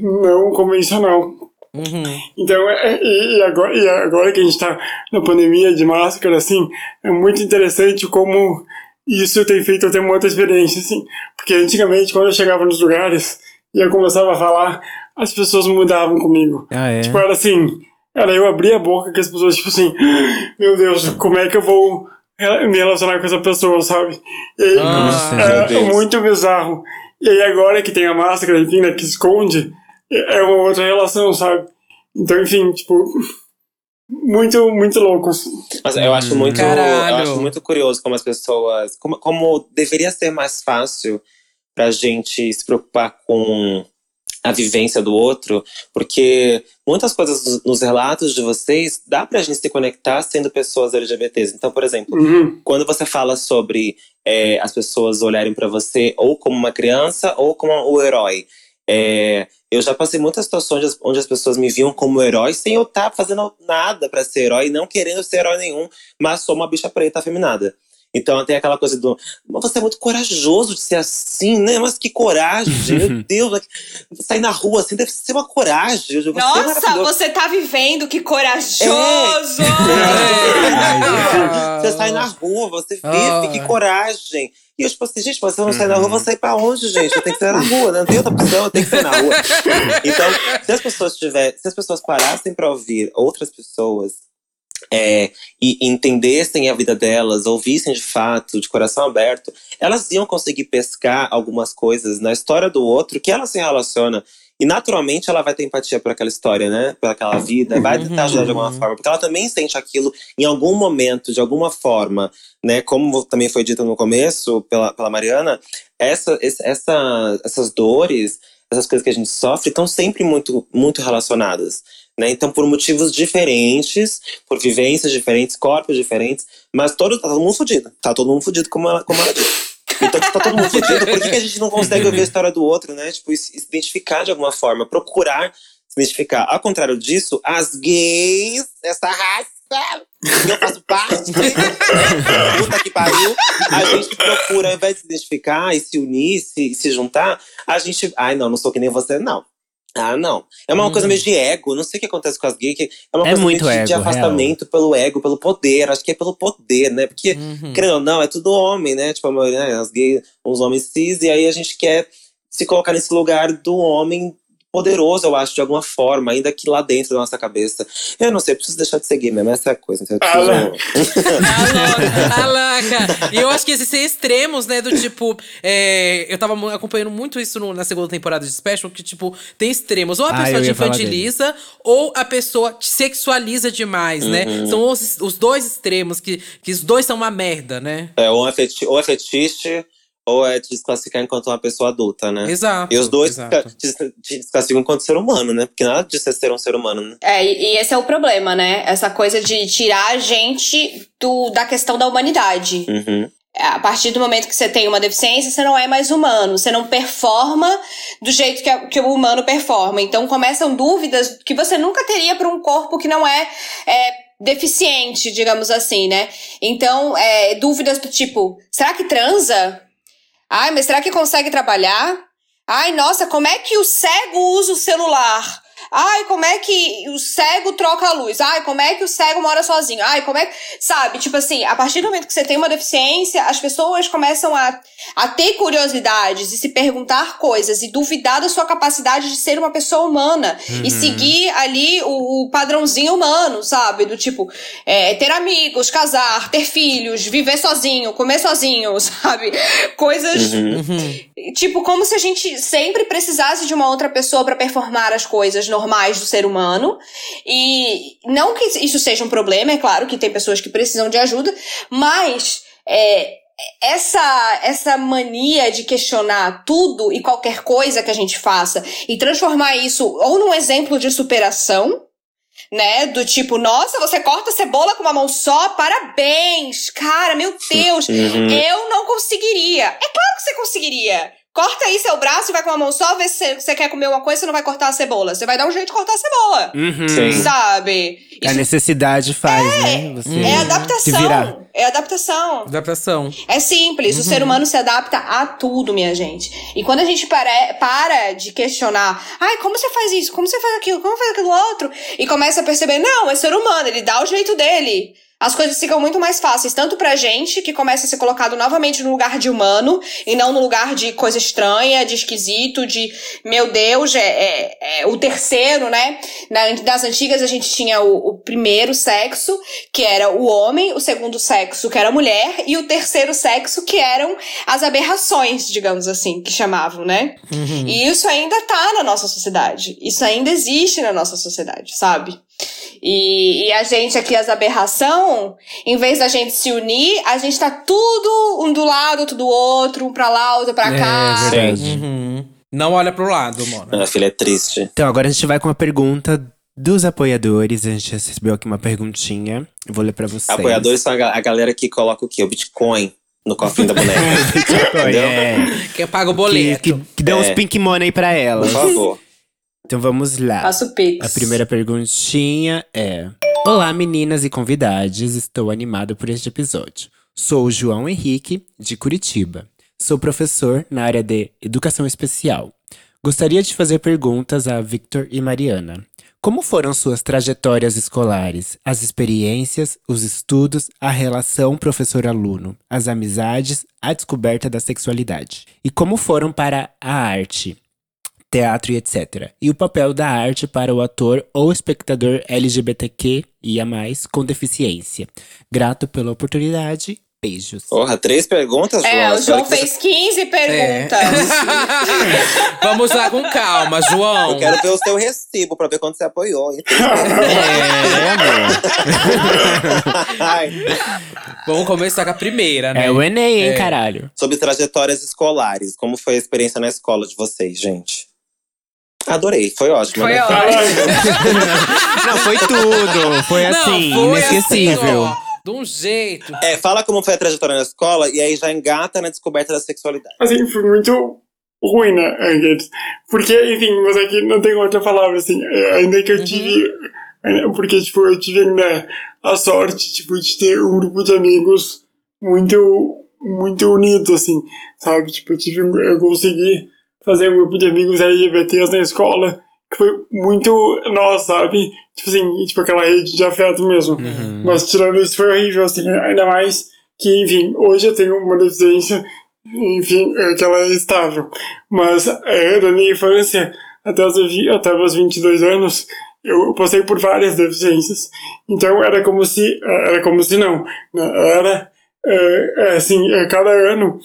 não convencional. Uhum. Então, é- e, e agora, e agora que a gente tá na pandemia de máscara, assim, é muito interessante como isso tem feito eu ter uma outra experiência, assim. Porque antigamente, quando eu chegava nos lugares e eu começava a falar, as pessoas mudavam comigo. Ah, é? Tipo, era assim, era eu abrir a boca que as pessoas, tipo assim, meu Deus, como é que eu vou me relacionar com essa pessoa, sabe? E meu é Deus. muito bizarro. E aí agora que tem a máscara, enfim, né, que esconde, é uma outra relação, sabe? Então, enfim, tipo, muito, muito louco, assim. Mas eu acho muito, eu acho muito curioso como as pessoas, como, como deveria ser mais fácil pra gente se preocupar com a vivência do outro, porque muitas coisas nos- relatos de vocês dá pra gente se conectar sendo pessoas LGBTs. Então, por exemplo, Uhum. quando você fala sobre é, as pessoas olharem pra você ou como uma criança ou como o herói, é, eu já passei muitas situações onde as pessoas me viam como herói sem eu estar fazendo nada pra ser herói, não querendo ser herói nenhum, mas sou uma bicha preta afeminada. Então tem aquela coisa do. Mas você é muito corajoso de ser assim, né? Mas que coragem, meu Deus. Sair na rua assim deve ser uma coragem. Você é Nossa, maravilhoso. você tá vivendo, que corajoso! Ah. Você sai na rua, você vive, Ah. que coragem. E eu, tipo assim, gente, mas se eu não sair na rua, eu vou sair pra onde, gente? Eu tenho que sair na rua, né? não tem outra opção, eu tenho que sair na rua. Então, se as pessoas tiver, se as pessoas parassem pra ouvir outras pessoas é, e entendessem a vida delas, ouvissem de fato, de coração aberto, elas iam conseguir pescar algumas coisas na história do outro que ela se relaciona. E naturalmente ela vai ter empatia por aquela história, né? Por aquela vida, vai tentar ajudar de alguma forma, porque ela também sente aquilo em algum momento, de alguma forma, né? Como também foi dito no começo pela, pela Mariana, essa, essa, essas dores, essas coisas que a gente sofre, estão sempre muito, muito relacionadas. Né? Então, por motivos diferentes, por vivências diferentes, corpos diferentes, mas todo, tá todo mundo fudido. Tá todo mundo fudido, como ela, como ela disse. Então, tá todo mundo fudido, por que, que a gente não consegue ouvir a história do outro, né? Tipo, se identificar de alguma forma, procurar se identificar. Ao contrário disso, as gays, essa raça, eu faço parte, puta que pariu, a gente procura, ao invés de se identificar e se unir, se, se juntar, a gente. Ai, não, não sou que nem você, não. Ah, não. É uma coisa meio de ego. Não sei o que acontece com as gays. É uma É coisa muito meio de, de ego, afastamento pelo ego, pelo poder. Acho que é pelo poder, né? Porque, Uhum. ou não, é tudo homem, né? Tipo, a maioria, né? as gays, uns homens cis. E aí a gente quer se colocar nesse lugar do homem poderoso, eu acho, de alguma forma, ainda que lá dentro da nossa cabeça. Eu não sei, eu preciso deixar de seguir mesmo. Essa é a coisa. Então eu Ah, preciso... Ah, louca. E eu acho que esses ser extremos, né? Do tipo. é, eu tava acompanhando muito isso no- na segunda temporada de Special, que, tipo, tem extremos. Ou a Ah, pessoa eu te infantiliza, ou a pessoa te sexualiza demais, né? Uhum. São os, os dois extremos, que, que os dois são uma merda, né? É, é, ou é fetiche, ou é te desclassificar enquanto uma pessoa adulta, né? Exato. E os dois exato. te, te desclassificam enquanto ser humano, né? Porque nada disso é ser um ser humano, né? É, e, e esse é o problema, né? Essa coisa de tirar a gente do, da questão da humanidade. Uhum. É, A partir do momento que você tem uma deficiência, você não é mais humano. Você não performa do jeito que, a- que o humano performa. Então começam dúvidas que você nunca teria para um corpo que não é, é, deficiente, digamos assim, né? Então, é, dúvidas do tipo: será que transa? Ai, mas será que consegue trabalhar? Ai, nossa, como é que o cego usa o celular? Ai, como é que o cego troca a luz? Ai, como é que o cego mora sozinho? Ai, como é que. Sabe, tipo assim, a partir do momento que você tem uma deficiência, as pessoas começam a, a ter curiosidades e se perguntar coisas e duvidar da sua capacidade de ser uma pessoa humana e seguir ali o, o padrãozinho humano, sabe? Do tipo, é, ter amigos, casar, ter filhos, viver sozinho, comer sozinho, sabe? Coisas Uhum. Tipo, como se a gente sempre precisasse de uma outra pessoa pra performar as coisas normais do ser humano. E não que isso seja um problema, é claro que tem pessoas que precisam de ajuda, mas é, essa, essa mania de questionar tudo e qualquer coisa que a gente faça e transformar isso ou num exemplo de superação. Né? Do tipo, nossa, você corta cebola com uma mão só? Parabéns! Cara, meu Deus! Uhum. Eu não conseguiria. É claro que você conseguiria. Corta aí seu braço e vai com uma mão só, vê se você- quer comer uma coisa, você não vai cortar a cebola. Você vai dar um jeito de cortar a cebola. Uhum. Sim. Sabe? A Isso necessidade faz, né? Você é adaptação. É adaptação. Adaptação. É simples, o ser humano se adapta a tudo, minha gente. E quando a gente para, para de questionar, ai, como você faz isso? Como você faz aquilo? Como faz aquilo outro? E começa a perceber, não, é ser humano, ele dá o jeito dele. As coisas ficam muito mais fáceis, tanto pra gente, que começa a ser colocado novamente no lugar de humano, e não no lugar de coisa estranha, de esquisito, de meu Deus, é, é- é o terceiro, né? Na- das antigas a gente tinha o, o primeiro sexo, que era o homem, o segundo sexo, que era a mulher, e o terceiro sexo, que eram as aberrações, digamos assim, que chamavam, né? E isso ainda tá na nossa sociedade. Isso ainda existe na nossa sociedade, sabe? E, e a gente aqui, as aberração, em vez da gente se unir, a gente tá tudo um do lado, outro do outro, um pra lá, outro pra cá. É verdade. Uhum. Não olha pro lado, mano. Minha filha é triste. Então, agora a gente vai com uma pergunta dos apoiadores. A gente recebeu aqui uma perguntinha. Eu vou ler pra vocês. Apoiadores são a, ga- a galera que coloca o quê? O Bitcoin no cofrinho da boneca. Entendeu? É, Quem paga o que, boleto. que, que dê uns É. pink money pra Por elas. favor. Então vamos lá. Faço o pix. A primeira perguntinha é: Olá, meninas e convidados, estou animado por este episódio. Sou o João Henrique, de Curitiba. Sou professor na área de Educação Especial. Gostaria de fazer perguntas a Victor e Mariana. Como foram suas trajetórias escolares, as experiências, os estudos, a relação professor-aluno, as amizades, a descoberta da sexualidade? E como foram para a arte? Teatro e etc. E o papel da arte para o ator ou espectador LGBTQ e a mais com deficiência. Grato pela oportunidade. Beijos. Porra, três perguntas, João? É, o João que você- fez 15 perguntas. Vamos lá com calma, João. Eu quero ver o seu recibo pra ver quanto você apoiou. hein? É, amor. Ai. Vamos começar com a primeira, né? É o Enem, hein, É. caralho. Sobre trajetórias escolares, como foi a experiência na escola de vocês, gente? Adorei, foi ótimo. Foi né? ótimo. Não, foi tudo. Foi Não, assim, foi inesquecível. assim, de um jeito. É, fala como foi a trajetória na escola e aí já engata na descoberta da sexualidade. assim, foi muito ruim, né, Angeles? Porque, enfim, mas aqui não tem outra palavra, assim, é, ainda que eu tive, é, porque, tipo, eu tive ainda a sorte, tipo, de ter um grupo de amigos muito, muito unido, assim, sabe? Tipo, eu tive, eu consegui fazer um grupo de amigos LGBTs na escola, que foi muito nós, sabe? Tipo assim, tipo aquela rede de afeto mesmo. Mas tirando isso foi horrível, assim, ainda mais que, enfim, hoje eu tenho uma deficiência, enfim, é que ela é estável. Mas é, da minha infância até os, até os 22 anos, eu passei por várias deficiências. Então era como se, era como se não, né? Era, é, é, assim, é, cada ano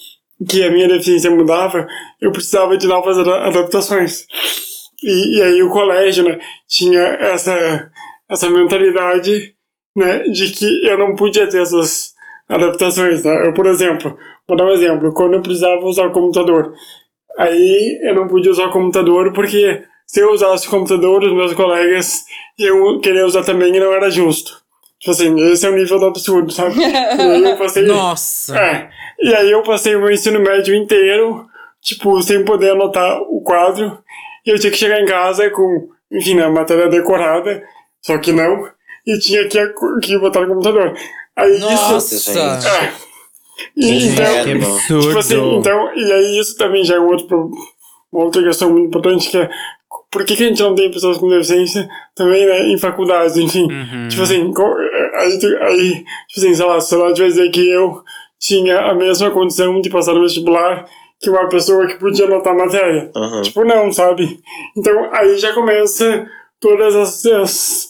que a minha deficiência mudava, eu precisava de novas ada- adaptações. E, e aí o colégio, né, tinha essa, essa mentalidade, né, de que eu não podia ter essas adaptações, né? Eu, por exemplo, vou dar um exemplo, quando eu precisava usar o computador, aí eu não podia usar o computador porque se eu usasse o computador, os meus colegas iam querer usar também e não era justo. Tipo assim, esse é o nível do absurdo, sabe? E aí eu passei... Nossa. É. E aí eu passei o meu ensino médio inteiro, tipo, sem poder anotar o quadro. E eu tinha que chegar em casa com, enfim, a matéria decorada, só que não. E tinha que, que botar no computador. Aí Nossa, isso. gente. É. E, Que então. Que absurdo. Tipo assim, então, e aí isso também já é um outro, uma outra questão muito importante, que é por que, que a gente não tem pessoas com deficiência também, né, em faculdades, enfim. Uhum. Tipo assim, aí, aí, tipo assim, sei lá, se ela vai dizer que eu tinha a mesma condição de passar no vestibular que uma pessoa que podia anotar a matéria. Aham. Tipo, não, sabe? Então, aí já começa todas essas,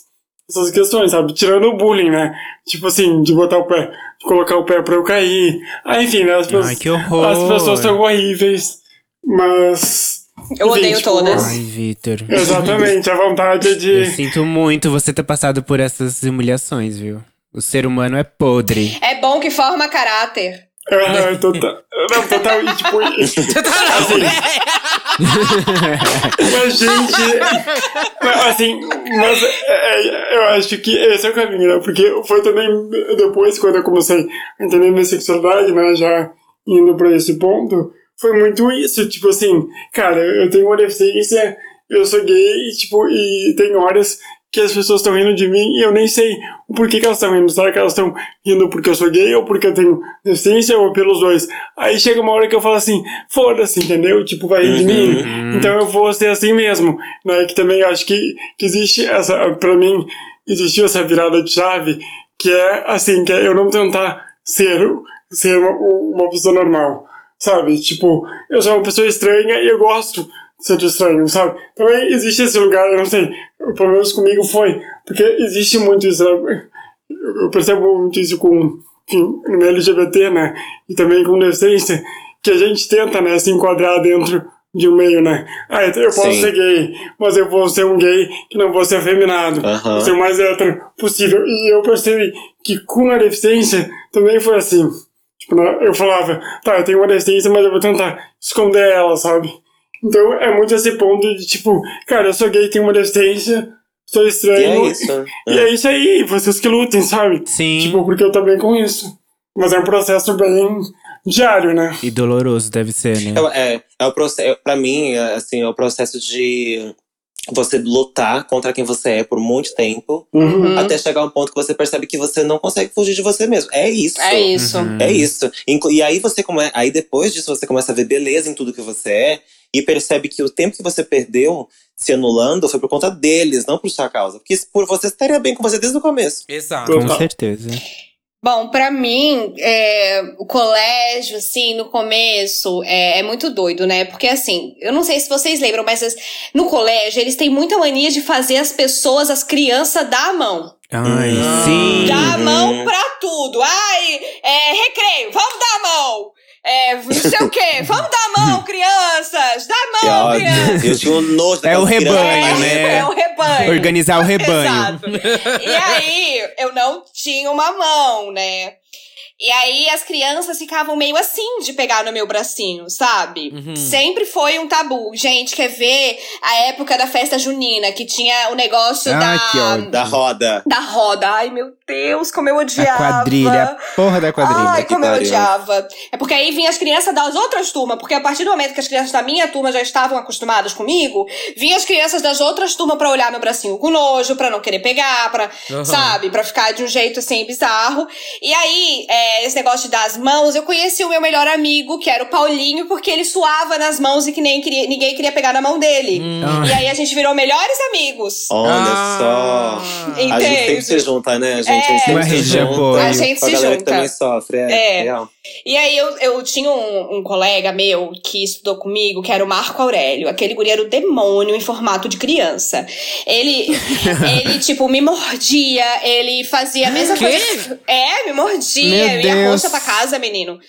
essas questões, sabe? Tirando o bullying, né? Tipo assim, de botar o pé, de colocar o pé pra eu cair. Ah, enfim, né? As, pessoas- Ai, que horror. as pessoas são horríveis, mas... Eu odeio tipo, todas. Ai, Vitor. Exatamente, a vontade é Eu de... sinto muito você ter passado por essas humilhações, viu? O ser humano é podre. É bom que forma caráter. Ah, total, não, total, e tipo... tá não, né? Mas, gente, mas, assim, mas é, eu acho que esse é o caminho, né? Porque foi também depois, quando eu comecei a entender minha sexualidade, né? Já indo pra esse ponto, foi muito isso, tipo assim, cara, eu tenho uma deficiência, eu sou gay, e, tipo, e tem horas que as pessoas estão rindo de mim e eu nem sei o porquê que elas estão rindo. Será que elas estão rindo porque eu sou gay ou porque eu tenho deficiência ou pelos dois? Aí chega uma hora que eu falo assim, foda-se, entendeu? Tipo, vai rir de mim. Então eu vou ser assim mesmo. Né? Que também acho que, que existe essa, pra mim, existiu essa virada de chave, que é assim, que é eu não tentar ser, ser uma, uma pessoa normal. Sabe? Tipo, eu sou uma pessoa estranha e eu gosto de ser estranho, sabe? Também existe esse lugar, eu não sei, pelo menos comigo foi, porque existe muito isso, né? eu percebo muito isso com, enfim, no LGBT, né? E também com deficiência, que a gente tenta, né, se enquadrar dentro de um meio, né? Ah, eu posso Sim. ser gay, mas eu vou ser um gay que não vou ser afeminado, Aham. vou ser o mais hétero possível. E eu percebi que com a deficiência também foi assim. Tipo, né, eu falava, tá, eu tenho uma deficiência, mas eu vou tentar esconder ela, sabe? Então é muito esse ponto de tipo, cara, eu sou gay, tenho uma deficiência, sou E estranho. é isso. E é isso aí, vocês que lutem, sabe? Sim. Tipo, porque eu também com isso. Mas é um processo bem diário, né? E doloroso deve ser, né? É, é, é o processo, pra mim, é, assim, é o processo de você lutar contra quem você é por muito tempo, Uhum. até chegar a um ponto que você percebe que você não consegue fugir de você mesmo. É isso. É isso. Uhum. É isso. Inclu- E aí você come... aí depois disso você começa a ver beleza em tudo que você é e percebe que o tempo que você perdeu se anulando foi por conta deles, não por sua causa. Porque por você estaria bem com você desde o começo. Exato. Com certeza. Bom, pra mim, é, o colégio, assim, no começo, é, é muito doido, né? Porque, assim, eu não sei se vocês lembram, mas as- no colégio, eles têm muita mania de fazer as pessoas, as crianças, dar a mão. Ai, Hum. sim. Dar a Uhum. mão pra tudo. Ai, é, recreio, vamos dar a mão. É, não sei o quê, vamos dar a mão, crianças, dá a mão, crianças. Eu tinha um nojo É o rebanho, né? É o rebanho. Organizar o rebanho. Exato. E aí, eu não tinha uma mão, né? E aí, as crianças ficavam meio assim de pegar no meu bracinho, sabe? Uhum. Sempre foi um tabu. Gente, quer ver a época da festa junina, que tinha o negócio Ai, da. Da roda. da roda. Ai, meu Deus, como eu odiava. A quadrilha, a porra da quadrilha. Ai, que como eu odiava. É porque aí vinham as crianças das outras turmas, porque a partir do momento que as crianças da minha turma já estavam acostumadas comigo, vinham as crianças das outras turmas pra olhar meu bracinho com nojo, pra não querer pegar, pra, Aham. sabe, pra ficar de um jeito assim bizarro. E aí, é, esse negócio de dar as mãos, eu conheci o meu melhor amigo, que era o Paulinho, porque ele suava nas mãos e que nem queria, ninguém queria pegar na mão dele. E aí a gente virou melhores amigos. Olha Ah. só. A gente Entende? sempre se junta, né, gente? É. A gente sempre Uma se junta. A gente se galera junta. que também sofre, é. É. real. E aí eu, eu tinha um, um colega meu que estudou comigo, que era o Marco Aurélio. Aquele guri era o demônio em formato de criança. Ele, ele tipo, me mordia, ele fazia a mesma Quê? coisa. É, me mordia. Eu ia Deus. roxa pra casa, menino.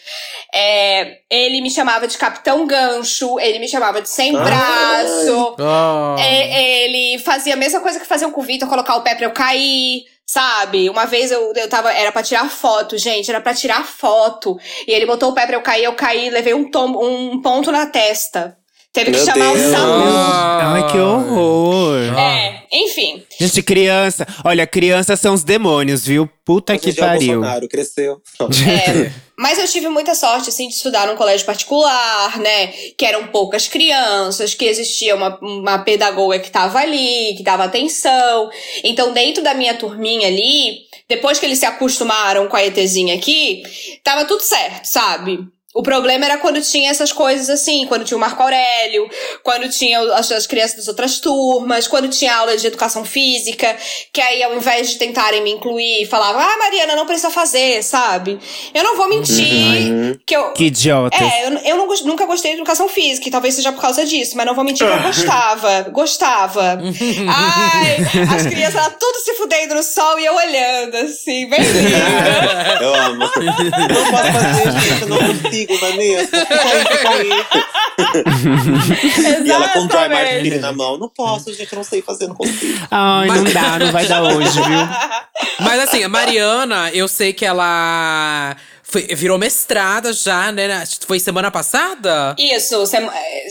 É, ele me chamava de Capitão Gancho, ele me chamava de Sem Ai. Braço. Ah. É, ele fazia a mesma coisa que faziam com o Vitor, colocar o pé pra eu cair, sabe? Uma vez eu, eu tava. Era pra tirar foto, gente, era pra tirar foto. E ele botou o pé pra eu cair, eu caí, levei um, tombo, um ponto na testa. Teve que Meu chamar Deus. o SAMU. Ah. Ai, que horror. É, enfim. Gente, criança. Olha, crianças são os demônios, viu? Puta Hoje que dia é o pariu. Bolsonaro cresceu. É, mas eu tive muita sorte, assim, de estudar num colégio particular, né? Que eram poucas crianças, que existia uma, uma pedagoga que tava ali, que dava atenção. Então, dentro da minha turminha ali, depois que eles se acostumaram com a ETzinha aqui, tava tudo certo, sabe? O problema era quando tinha essas coisas assim, quando tinha o Marco Aurélio, quando tinha as, as crianças das outras turmas, quando tinha aula de educação física, que aí ao invés de tentarem me incluir, falavam, ah, Mariana, não precisa fazer, sabe? Eu não vou mentir Uhum. que eu. Que idiotas. É, eu, eu não nunca gostei de educação física, e talvez seja por causa disso, mas não vou mentir que eu gostava. Gostava. Ai, as crianças lá tudo se fudendo no sol e eu olhando, assim, bem linda. Eu amo. Não posso fazer. Eu não consigo, Vanessa. Fica aí, fica aí. E ela com o dry martini na mão. Não posso, gente. Eu não sei fazer, não consigo. Ai, não dá, não vai dar hoje, viu? Mas assim, a Mariana, eu sei que ela foi- virou mestrada já, né? Foi semana passada? Isso, sem- é,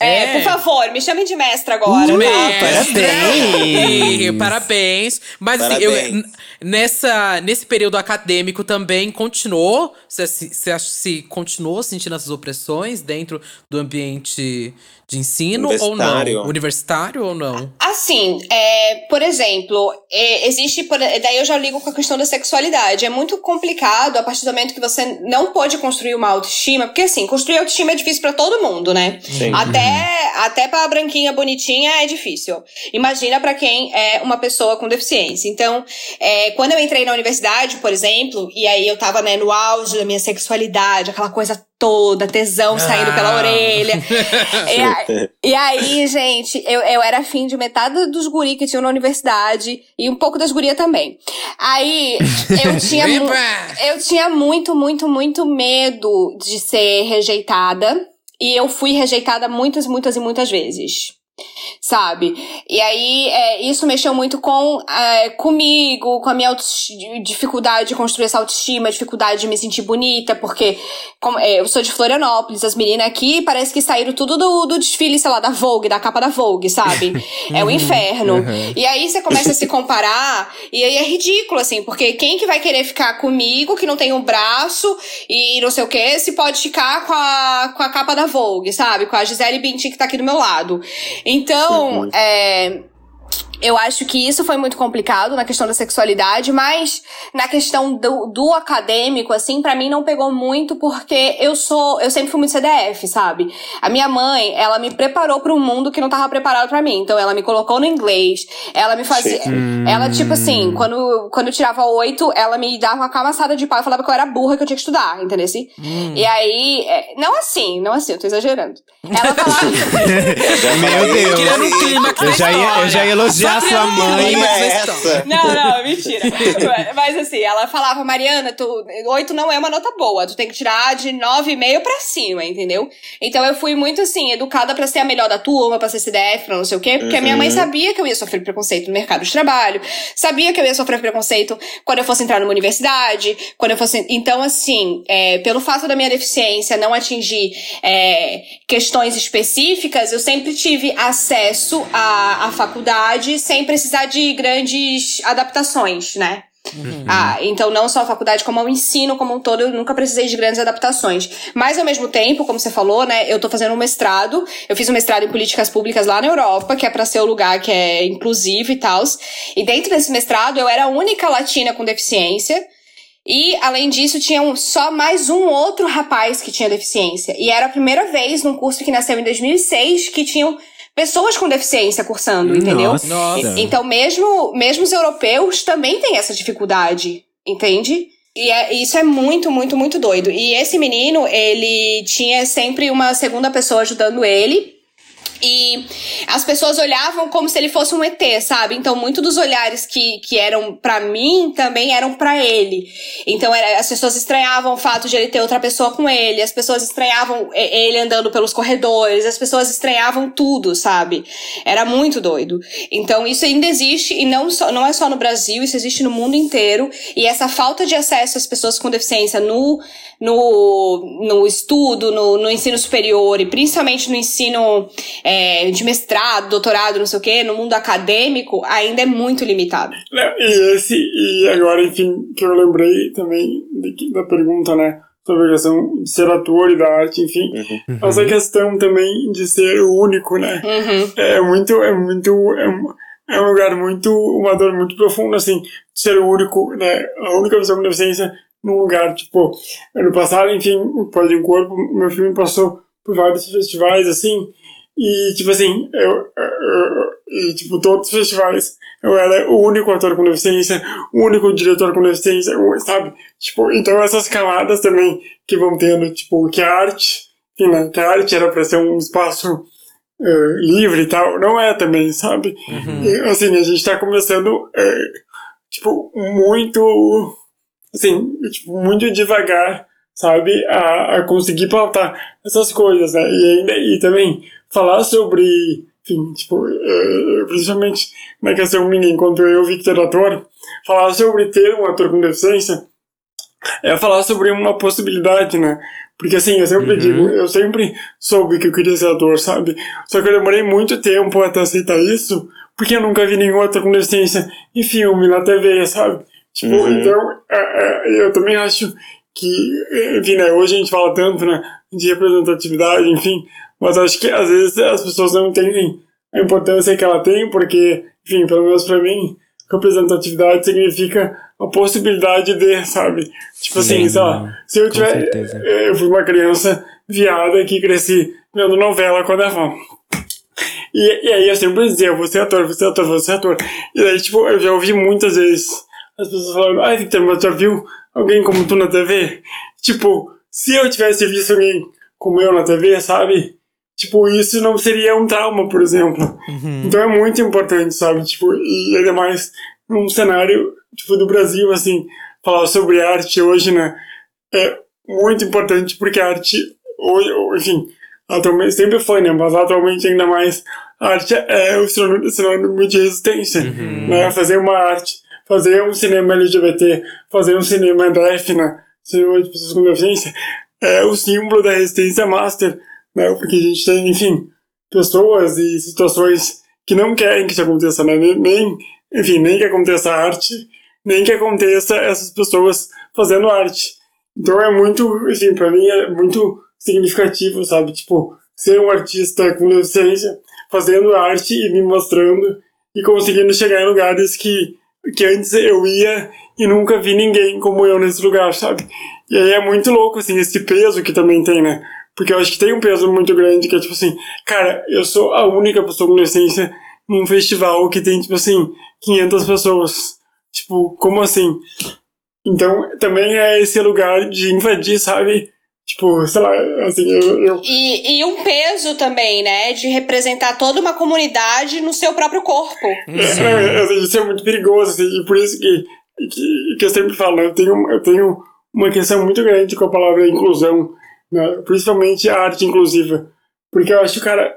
é, É. por favor, me chamem de mestra agora. Uh, tá? parabéns. Parabéns! Mas assim, eu- Parabéns. nessa, nesse período acadêmico também continuou? Você, se- você se continuou sentindo essas opressões dentro do ambiente de ensino ou não? Universitário ou não? Assim, é, por exemplo, é, existe. por- daí eu já ligo com a questão da sexualidade. É muito complicado a partir do momento que você não pode construir uma autoestima, porque assim, construir autoestima é difícil pra todo mundo, né? Sim. Até, até pra branquinha bonitinha é difícil. Imagina pra quem é uma pessoa com deficiência. Então, é, quando eu entrei na universidade, por exemplo, e aí eu tava né, no auge da minha sexualidade, aquela coisa toda, tesão saindo pela Ah. orelha. E, e aí, gente, eu, eu era afim de metade dos guri que tinham na universidade e um pouco das gurias também. Aí eu tinha, eu tinha muito, muito, muito medo de ser rejeitada. E eu fui rejeitada muitas, muitas e muitas vezes. Sabe? E aí, é, isso mexeu muito com é, comigo, com a minha dificuldade de construir essa autoestima, dificuldade de me sentir bonita, porque como, é, eu sou de Florianópolis, as meninas aqui parece que saíram tudo do, do desfile, sei lá, da Vogue, da capa da Vogue, sabe? é o inferno. E aí você começa a se comparar, e aí é ridículo, assim, porque quem que vai querer ficar comigo, que não tem um braço e não sei o que, se pode ficar com a, com a capa da Vogue, sabe? Com a Gisele Bündchen que tá aqui do meu lado. Então, é. Eu acho que isso foi muito complicado na questão da sexualidade, mas na questão do, do acadêmico, assim, pra mim não pegou muito porque eu sou, eu sempre fui muito CDF, sabe? A minha mãe, ela me preparou pra um mundo que não tava preparado pra mim. Então ela me colocou no inglês, ela me fazia, ela tipo assim, quando quando eu tirava oito, ela me dava uma camaçada de pau e falava que eu era burra que eu tinha que estudar, entendeu? E aí, é, não assim, não assim, eu tô exagerando. Ela falava Meu Deus. Um Eu já ia, eu já ia elogiar Já sua mãe. é versão. Não, não, mentira. Mas assim, ela falava, Mariana, tu, oito não é uma nota boa, tu tem que tirar de nove e meio pra cima, entendeu? Então eu fui muito assim, educada pra ser a melhor da turma, pra ser CDF, pra não sei o quê, porque a minha mãe sabia que eu ia sofrer preconceito no mercado de trabalho, sabia que eu ia sofrer preconceito quando eu fosse entrar numa universidade, quando eu fosse. Então, assim, é, pelo fato da minha deficiência não atingir é, questões específicas, eu sempre tive acesso à, à faculdade sem precisar de grandes adaptações, né? Ah, então não só a faculdade, como o ensino como um todo, eu nunca precisei de grandes adaptações. Mas ao mesmo tempo, como você falou, né, eu tô fazendo um mestrado, eu fiz um mestrado em políticas públicas lá na Europa, que é pra ser o lugar que é inclusivo e tal. E dentro desse mestrado, eu era a única latina com deficiência. E, além disso, tinha um- só mais um outro rapaz que tinha deficiência. E era a primeira vez num curso que nasceu em 2006 que tinham pessoas com deficiência cursando, entendeu? Nossa. Então, mesmo, mesmo os europeus também têm essa dificuldade, entende? E é- isso é muito, muito, muito doido. E esse menino, ele tinha sempre uma segunda pessoa ajudando ele. E as pessoas olhavam como se ele fosse um ET, sabe? Então, muito dos olhares que, que eram pra mim também eram pra ele. Então, era- as pessoas estranhavam o fato de ele ter outra pessoa com ele, as pessoas estranhavam ele andando pelos corredores, as pessoas estranhavam tudo, sabe? Era muito doido. Então, isso ainda existe, e não, só, não é só no Brasil, isso existe no mundo inteiro. E essa falta de acesso às pessoas com deficiência no, no, no estudo, no, no ensino superior, e principalmente no ensino é, de mestrado, doutorado, não sei o quê, no mundo acadêmico, ainda é muito limitado. Não, E esse, e agora, enfim, que eu lembrei também da pergunta, né? Sobre a questão de ser ator e da arte, enfim. Essa questão também de ser o único, né? Uhum. É muito, é muito, é um, é um lugar muito, uma dor muito profunda, assim, de ser o único, né? A única pessoa com deficiência num lugar, tipo, ano passado, enfim, o Pode Corpo, meu filme passou por vários festivais, assim, e, tipo assim, eu, eu- e, tipo, todos os festivais, eu era o único ator com deficiência, o único diretor com deficiência, sabe? Tipo, então essas camadas também que vão tendo, tipo, que a arte, enfim, né, que a arte era pra ser um espaço eh, livre e tal, não é também, sabe? E, assim, a gente tá começando, eh, tipo, muito, assim, tipo, muito devagar, sabe? A, a conseguir pautar essas coisas, né? E ainda, e também falar sobre, enfim, tipo, eh, principalmente na questão minha, enquanto eu, Victor, ator, falar sobre ter um ator com deficiência é falar sobre uma possibilidade, né? Porque assim, eu sempre digo, eu sempre soube que eu queria ser ator, sabe? Só que eu demorei muito tempo até aceitar isso, porque eu nunca vi nenhum ator com deficiência em filme, na TV, sabe? Tipo, Uhum. então, é, é, eu também acho que, enfim, né, hoje a gente fala tanto, né, de representatividade, enfim, mas acho que às vezes as pessoas não entendem a importância que ela tem, porque, enfim, pelo menos pra mim, representatividade significa a possibilidade de, sabe? Tipo assim, Sim, sei lá, se eu tiver. certeza. Eu fui uma criança viada que cresci vendo novela com a minha avó. E, e aí eu sempre dizia, você é ator, você é ator, você é ator. E daí, tipo, eu já ouvi muitas vezes as pessoas falando, ai, Victor, mas já viu alguém como tu na TV? Tipo, se eu tivesse visto alguém como eu na TV, sabe? Tipo, isso não seria um trauma, por exemplo. Então é muito importante, sabe? Tipo, e ainda mais num cenário, tipo, do Brasil, assim, falar sobre arte hoje, né? É muito importante porque a arte, hoje, enfim, atualmente, sempre foi, né? Mas atualmente ainda mais, a arte é o sinônimo de resistência, né? Fazer uma arte, fazer um cinema LGBT, fazer um cinema né? Cinema de pessoas com deficiência, é o símbolo da resistência master, né? Porque a gente tem, enfim, pessoas e situações que não querem que isso aconteça, né? Nem, enfim, nem que aconteça arte, nem que aconteça essas pessoas fazendo arte. Então é muito, enfim, pra mim é muito significativo, sabe? Tipo, ser um artista com deficiência, fazendo arte e me mostrando e conseguindo chegar em lugares que, que antes eu ia e nunca vi ninguém como eu nesse lugar, sabe? E aí é muito louco, assim, esse peso que também tem, né? Porque eu acho que tem um peso muito grande que é tipo assim, cara, eu sou a única pessoa com deficiência num festival que tem, tipo assim, 500 pessoas. Tipo, como assim? Então, também é esse lugar de invadir, sabe? Tipo, sei lá, assim, eu. eu E, e um peso também, né? De representar toda uma comunidade no seu próprio corpo. é, assim, isso é muito perigoso, assim, e por isso que, que, que eu sempre falo, né, eu tenho, eu tenho uma questão muito grande com a palavra inclusão, né? Principalmente a arte inclusiva. Porque eu acho, cara,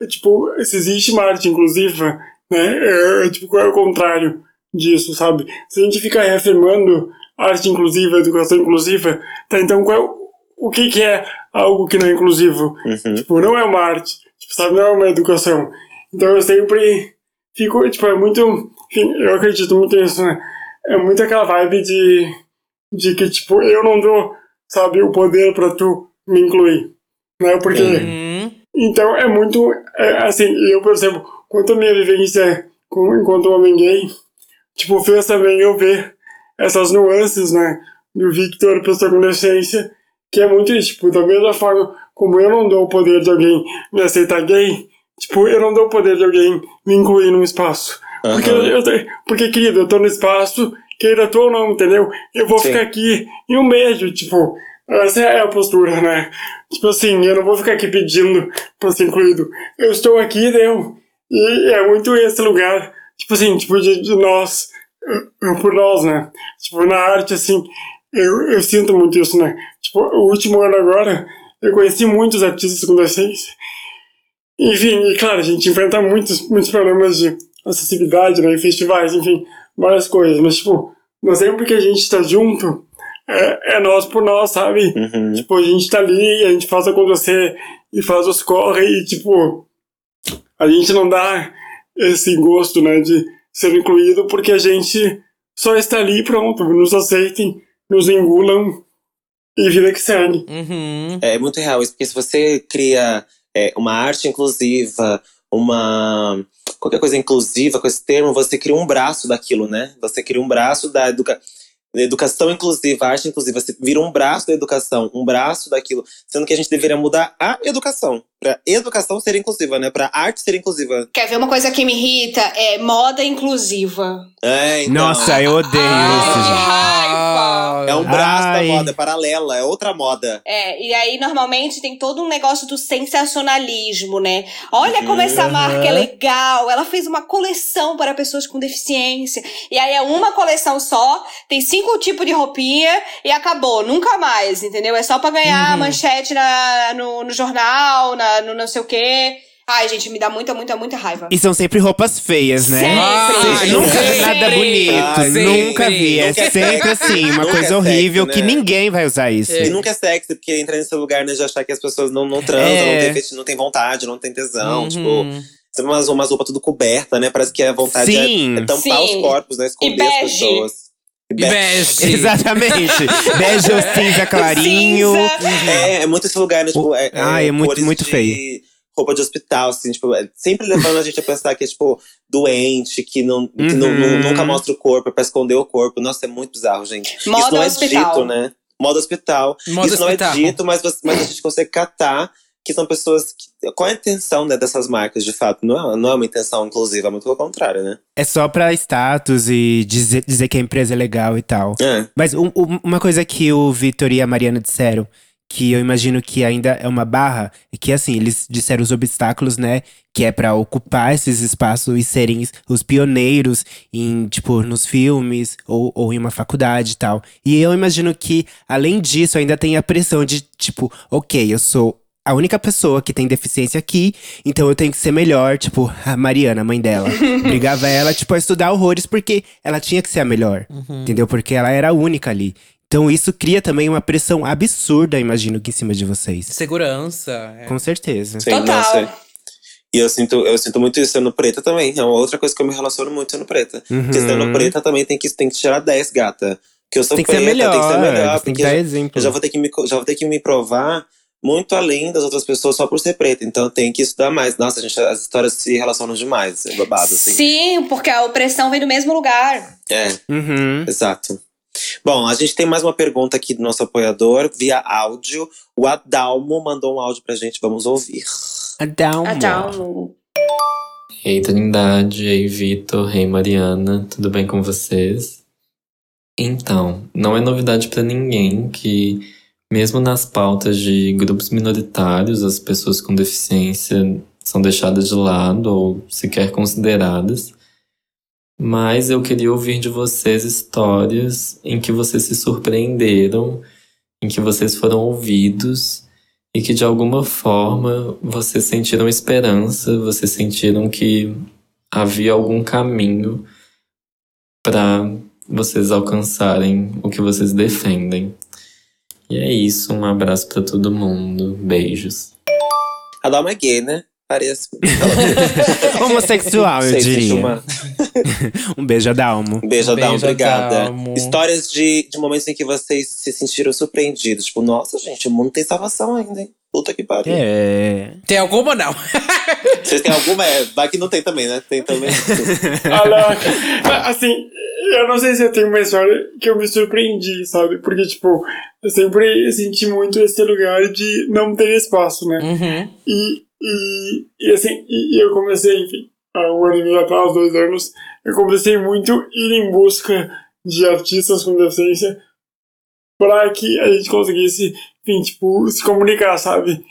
é, tipo, se existe uma arte inclusiva, né? É, é, tipo, qual é o contrário disso, sabe? Se a gente fica reafirmando arte inclusiva, educação inclusiva, tá, então qual é o, o que que é algo que não é inclusivo? Uhum. Tipo, não é uma arte, tipo, sabe? Não é uma educação. Então eu sempre fico, tipo, é muito, enfim, eu acredito muito nisso, né? É muito aquela vibe de, de que, tipo, eu não dou, sabe, o poder pra tu me incluir, né? Porque... Uhum. Então é muito. É, assim, eu percebo, quanto a minha vivência com, enquanto homem gay, tipo, fez também eu ver essas nuances, né? Do Victor, pessoa com deficiência, que é muito isso. Tipo, da mesma forma como eu não dou o poder de alguém me aceitar gay, tipo, eu não dou o poder de alguém me incluir num espaço. Porque, Aham. eu, eu- porque, querido, eu tô no espaço, queira tu ou não, entendeu? Eu vou Sim. ficar aqui e um beijo, tipo, essa é a postura, né? Tipo assim, eu não vou ficar aqui pedindo pra ser incluído. Eu estou aqui, deu. E é muito esse lugar, tipo assim, tipo, de, de nós, por nós, né? Tipo, na arte, assim, eu, eu sinto muito isso, né? Tipo, o último ano agora, eu conheci muitos artistas com deficiência. Enfim, e claro, a gente enfrenta muitos, muitos problemas de acessibilidade, né? Em festivais, enfim, várias coisas. Mas, tipo, mas sempre que a gente tá junto, é, é nós por nós, sabe? Uhum. Tipo, a gente tá ali, a gente faz acontecer e faz os corre e, tipo, a gente não dá esse gosto, né, de ser incluído porque a gente só está ali pronto, nos aceitem, nos engulam e vida que segue. Uhum. É muito real isso, porque se você cria é, uma arte inclusiva, uma. qualquer coisa inclusiva com esse termo, você cria um braço daquilo, né? Você cria um braço da educa educação inclusiva, arte inclusiva. Você vira um braço da educação, um braço daquilo. Sendo que a gente deveria mudar a educação. Pra educação ser inclusiva, né? Pra arte ser inclusiva. Quer ver uma coisa que me irrita? É moda inclusiva. É, então, Nossa, eu odeio isso, gente. É um braço Ai. da moda, é paralela, é outra moda. É, e aí normalmente tem todo um negócio do sensacionalismo, né? Olha como essa Uhum. marca é legal, ela fez uma coleção para pessoas com deficiência. E aí é uma coleção só, tem cinco tipos de roupinha e acabou, nunca mais, entendeu? É só pra ganhar Uhum. manchete na, no, no jornal, na, no não sei o quê. Ai, gente, me dá muita, muita, muita raiva. E são sempre roupas feias, né? Sempre. Ai, nunca vi sempre. nada bonito, Sempre. nunca vi. É Nunca é sempre sexy. assim, uma Nunca coisa é horrível sexy, que né? ninguém vai usar isso. E nunca é sexy, porque entra nesse lugar, né, de achar que as pessoas não, não transam, É. não, tem, não tem vontade, não tem tesão. Uhum. Tipo, tem umas, umas roupas tudo coberta, né? Parece que a vontade é, Sim. é tampar Sim. os corpos, né? Esconder as pessoas. Bege. bege. Exatamente. Bege ou cinza clarinho. Cinza. É, é muito esse lugar, né? Tipo, é, Ai, é muito- muito de feio. Roupa de hospital, assim, tipo, é sempre levando a gente a pensar que é, tipo, doente, que, não, que não- Uhum. não- nunca mostra o corpo, é pra esconder o corpo. Nossa, é muito bizarro, gente. Moda Isso não é hospital. dito, né? Moda hospital. Moda Isso hospital. não é dito, mas, você- mas a gente consegue catar que são pessoas. Que, qual é a intenção né, dessas marcas, de fato? Não é, não é uma intenção inclusiva, é muito pelo contrário, né? É só pra status e dizer, dizer que a empresa é legal e tal. É. Mas um- um- uma coisa que o Vitor e a Mariana disseram, que eu imagino que ainda é uma barra, é que assim, eles disseram os obstáculos, né? Que é pra ocupar esses espaços e serem os pioneiros em, tipo, nos filmes ou, ou em uma faculdade e tal. E eu imagino que, além disso, ainda tem a pressão de, tipo, ok, eu sou a única pessoa que tem deficiência aqui, então eu tenho que ser melhor, tipo, a Mariana, a mãe dela. Brigava ela, tipo, a estudar horrores porque ela tinha que ser a melhor. Entendeu? Porque ela era a única ali. Então isso cria também uma pressão absurda, imagino, que em cima de vocês. Segurança. é. Com certeza. Sim, Total. nossa. E eu sinto, eu sinto muito isso sendo preta também. É uma outra coisa que eu me relaciono muito sendo preta. Uhum. Porque sendo preta também tem que, tem que tirar 10, gata. Porque eu sou Tem que preta, ser melhor. tem que ser melhor. tem que dar exemplo. eu já vou, ter que me, já vou ter que me provar muito além das outras pessoas só por ser preta. Então eu tenho que estudar mais. Nossa, gente, as histórias se relacionam demais. É babado, assim. Sim, porque a opressão vem do mesmo lugar. É, Uhum. exato. Bom, a gente tem mais uma pergunta aqui do nosso apoiador via áudio. O Adalmo mandou um áudio pra gente, vamos ouvir. Adalmo. Adalmo. Ei, Trindade, ei, Vitor, ei, Mariana, tudo bem com vocês? Então, não é novidade pra ninguém que mesmo nas pautas de grupos minoritários, as pessoas com deficiência são deixadas de lado ou sequer consideradas. Mas eu queria ouvir de vocês histórias em que vocês se surpreenderam, em que vocês foram ouvidos e que de alguma forma vocês sentiram esperança, vocês sentiram que havia algum caminho para vocês alcançarem o que vocês defendem. E é isso, um abraço para todo mundo. Beijos. A Dalma é gay, né? Parece. Homossexual, eu diria. uma- Um beijo a Dalmo. Beijo, Um Dalma, beijo, obrigada. Dalmo. Histórias de, de momentos em que vocês se sentiram surpreendidos. Tipo, nossa, gente, o mundo tem salvação ainda, hein? Puta que pariu. É. Tem alguma ou não? Vocês têm alguma? É, vai que não tem também, né? Tem também. Olha, assim, eu não sei se eu tenho uma história que eu me surpreendi, sabe? Porque, tipo, eu sempre senti muito esse lugar de não ter espaço, né? Uhum. E, e, e assim, e, eu comecei, enfim, há um ano e meio atrás, dois anos, eu comecei muito ir em busca de artistas com deficiência para que a gente conseguisse, enfim, tipo, se comunicar, sabe?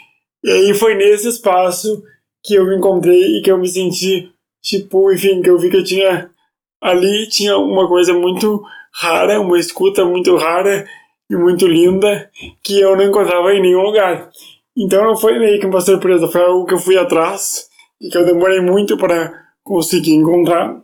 E aí foi nesse espaço que eu me encontrei e que eu me senti, tipo, enfim, que eu vi que eu tinha. Ali tinha uma coisa muito rara, uma escuta muito rara e muito linda que eu não encontrava em nenhum lugar. Então não foi meio que uma surpresa, foi algo que eu fui atrás e que eu demorei muito para conseguir encontrar.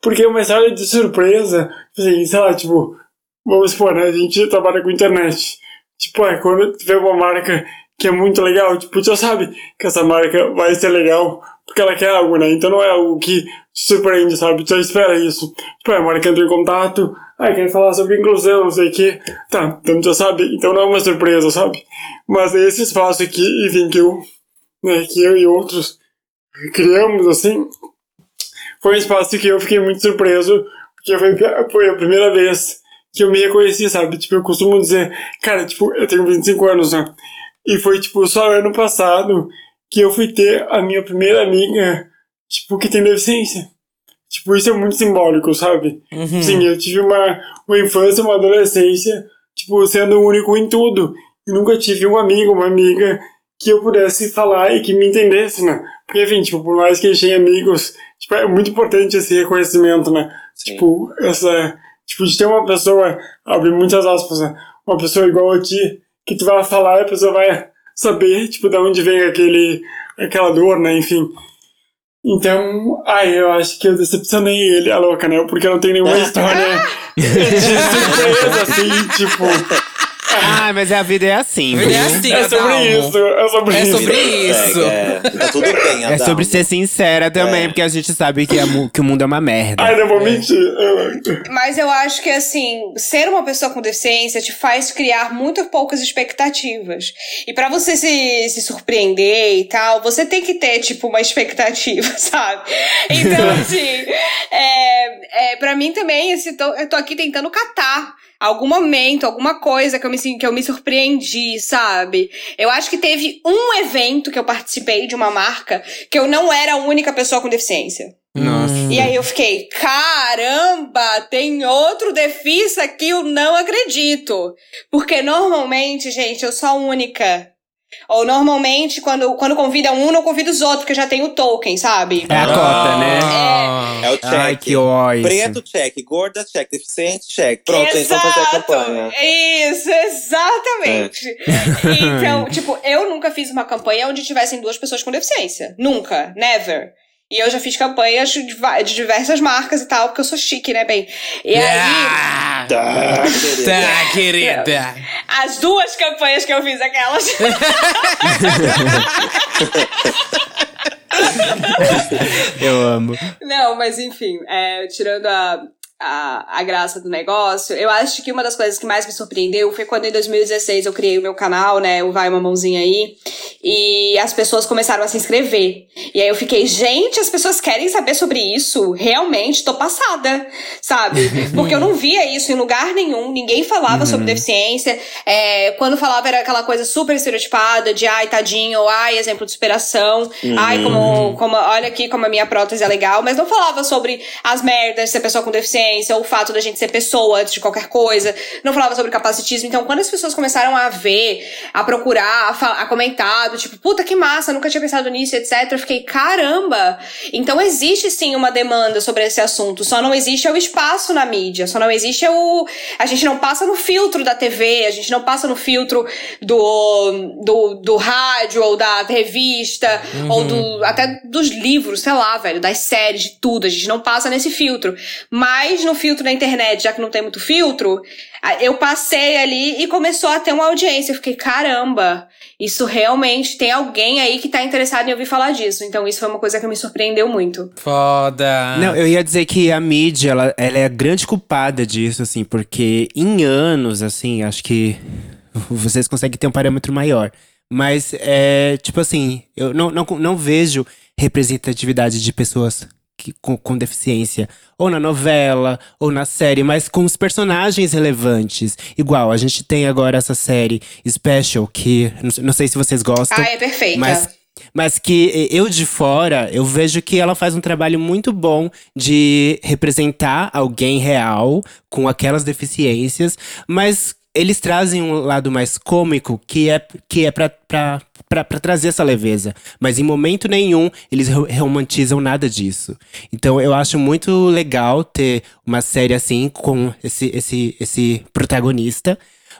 Porque é uma história de surpresa, assim, sei lá, tipo, vamos supor, né, a gente trabalha com internet. Tipo, é, quando tiver uma marca que é muito legal, tipo, já sabe que essa marca vai ser legal porque ela quer algo, né? Então não é algo que surpreende, sabe? Tu já espera isso. Tipo, é, a marca entra em contato, ah, quer falar sobre inclusão, não sei o quê. Tá, então já sabe, então não é uma surpresa, sabe? Mas esse espaço aqui, enfim, que eu, né, que eu e outros criamos, assim, foi um espaço que eu fiquei muito surpreso, porque foi, foi a primeira vez que eu me reconheci, sabe? Tipo, eu costumo dizer, cara, tipo, eu tenho 25 anos, né? E foi, tipo, só ano passado que eu fui ter a minha primeira amiga, tipo, que tem deficiência. Tipo, isso é muito simbólico, sabe? Uhum. Sim, eu tive uma, uma infância, uma adolescência, tipo, sendo único em tudo. E nunca tive um amigo, uma amiga que eu pudesse falar e que me entendesse, né? Porque, enfim, tipo, por mais que eu tenha amigos, tipo, é muito importante esse reconhecimento, né? Sim. Tipo, essa... Tipo, de ter uma pessoa, abre muitas aspas, né? Uma pessoa igual a ti, que tu vai falar e a pessoa vai saber, tipo, de onde vem aquele... Aquela dor, né? Enfim... Então, ai, eu acho que eu decepcionei ele, a louca, né? Porque eu não tenho nenhuma história de surpresa, assim, tipo. Ah, mas a vida é assim, é viu? assim, É sobre Adalmo. isso, é sobre É isso. sobre isso. É, é. Tá tudo bem, É sobre ser sincera também, É. porque a gente sabe que, a mu- que o mundo é uma merda. Ai, não vou mentir. Mas eu acho que, assim, ser uma pessoa com deficiência te faz criar muito poucas expectativas. E pra você se, se surpreender e tal, você tem que ter, tipo, uma expectativa, sabe? Então, assim, é, é, pra mim também, esse, tô, eu tô aqui tentando catar algum momento, alguma coisa que eu, me, que eu me surpreendi, sabe? Eu acho que teve um evento que eu participei de uma marca que eu não era a única pessoa com deficiência. Nossa. E aí eu fiquei, caramba, tem outro defissa aqui, eu não acredito. Porque normalmente, gente, eu sou a única. Ou normalmente, quando, quando convida um, não convida os outros, porque já tem o token, sabe? É a cota, né? É o check. Ai, que ódio. Preto, check. Gorda, check. Deficiente, check. Pronto, gente, vamos fazer a Exato! campanha. Isso, exatamente. Então, tipo, eu nunca fiz uma campanha onde tivessem duas pessoas com deficiência. Nunca. Never. E eu já fiz campanhas de, diversas marcas e tal, porque eu sou chique, né, bem? E aí, Ah, Tá, querida. tá, querida. as duas campanhas que eu fiz, aquelas. Eu amo. Não, mas enfim, é, tirando a, a, a graça do negócio, eu acho que uma das coisas que mais me surpreendeu foi quando em 2016 eu criei o meu canal, né? O Vai Uma Mãozinha Aí. E as pessoas começaram a se inscrever. E aí eu fiquei, gente, as pessoas querem saber sobre isso? Realmente, tô passada, sabe? Porque eu não via isso em lugar nenhum, ninguém falava sobre deficiência. É, quando falava era aquela coisa super estereotipada de ai, tadinho, ou ai, exemplo de superação, ai, como, como, olha aqui como a minha prótese é legal, mas não falava sobre as merdas de ser pessoa com deficiência deficiência, ou o fato da gente ser pessoa antes de qualquer coisa. Não falava sobre capacitismo. Então, quando as pessoas começaram a ver, a procurar, a, a comentar, do tipo, puta que massa, nunca tinha pensado nisso, etc. Eu fiquei, caramba! Então existe sim uma demanda sobre esse assunto. Só não existe o espaço na mídia. Só não existe o. A gente não passa no filtro da TV, a gente não passa no filtro do, do, do rádio ou da revista, ou do, até dos livros, sei lá, velho, das séries, de tudo. A gente não passa nesse filtro. Mas no filtro da internet, já que não tem muito filtro, eu passei ali e começou a ter uma audiência. Eu fiquei, caramba, isso realmente tem alguém aí que tá interessado em ouvir falar disso. Então isso foi uma coisa que me surpreendeu muito. Foda. Não, eu ia dizer que a mídia, ela, ela é a grande culpada disso, assim, porque em anos, assim, acho que vocês conseguem ter um parâmetro maior. Mas, é, tipo assim, eu não, não, não vejo representatividade de pessoas que, com, com deficiência, ou na novela, ou na série, mas com os personagens relevantes. Igual, a gente tem agora essa série Special, que não, não sei se vocês gostam. Ah, é perfeita. Mas, mas que eu de fora, eu vejo que ela faz um trabalho muito bom de representar alguém real com aquelas deficiências, mas eles trazem um lado mais cômico que é, que é pra, trazer essa leveza. Mas em momento nenhum eles ro- romantizam nada disso. Então eu acho muito legal ter uma série assim com esse, esse, esse protagonista.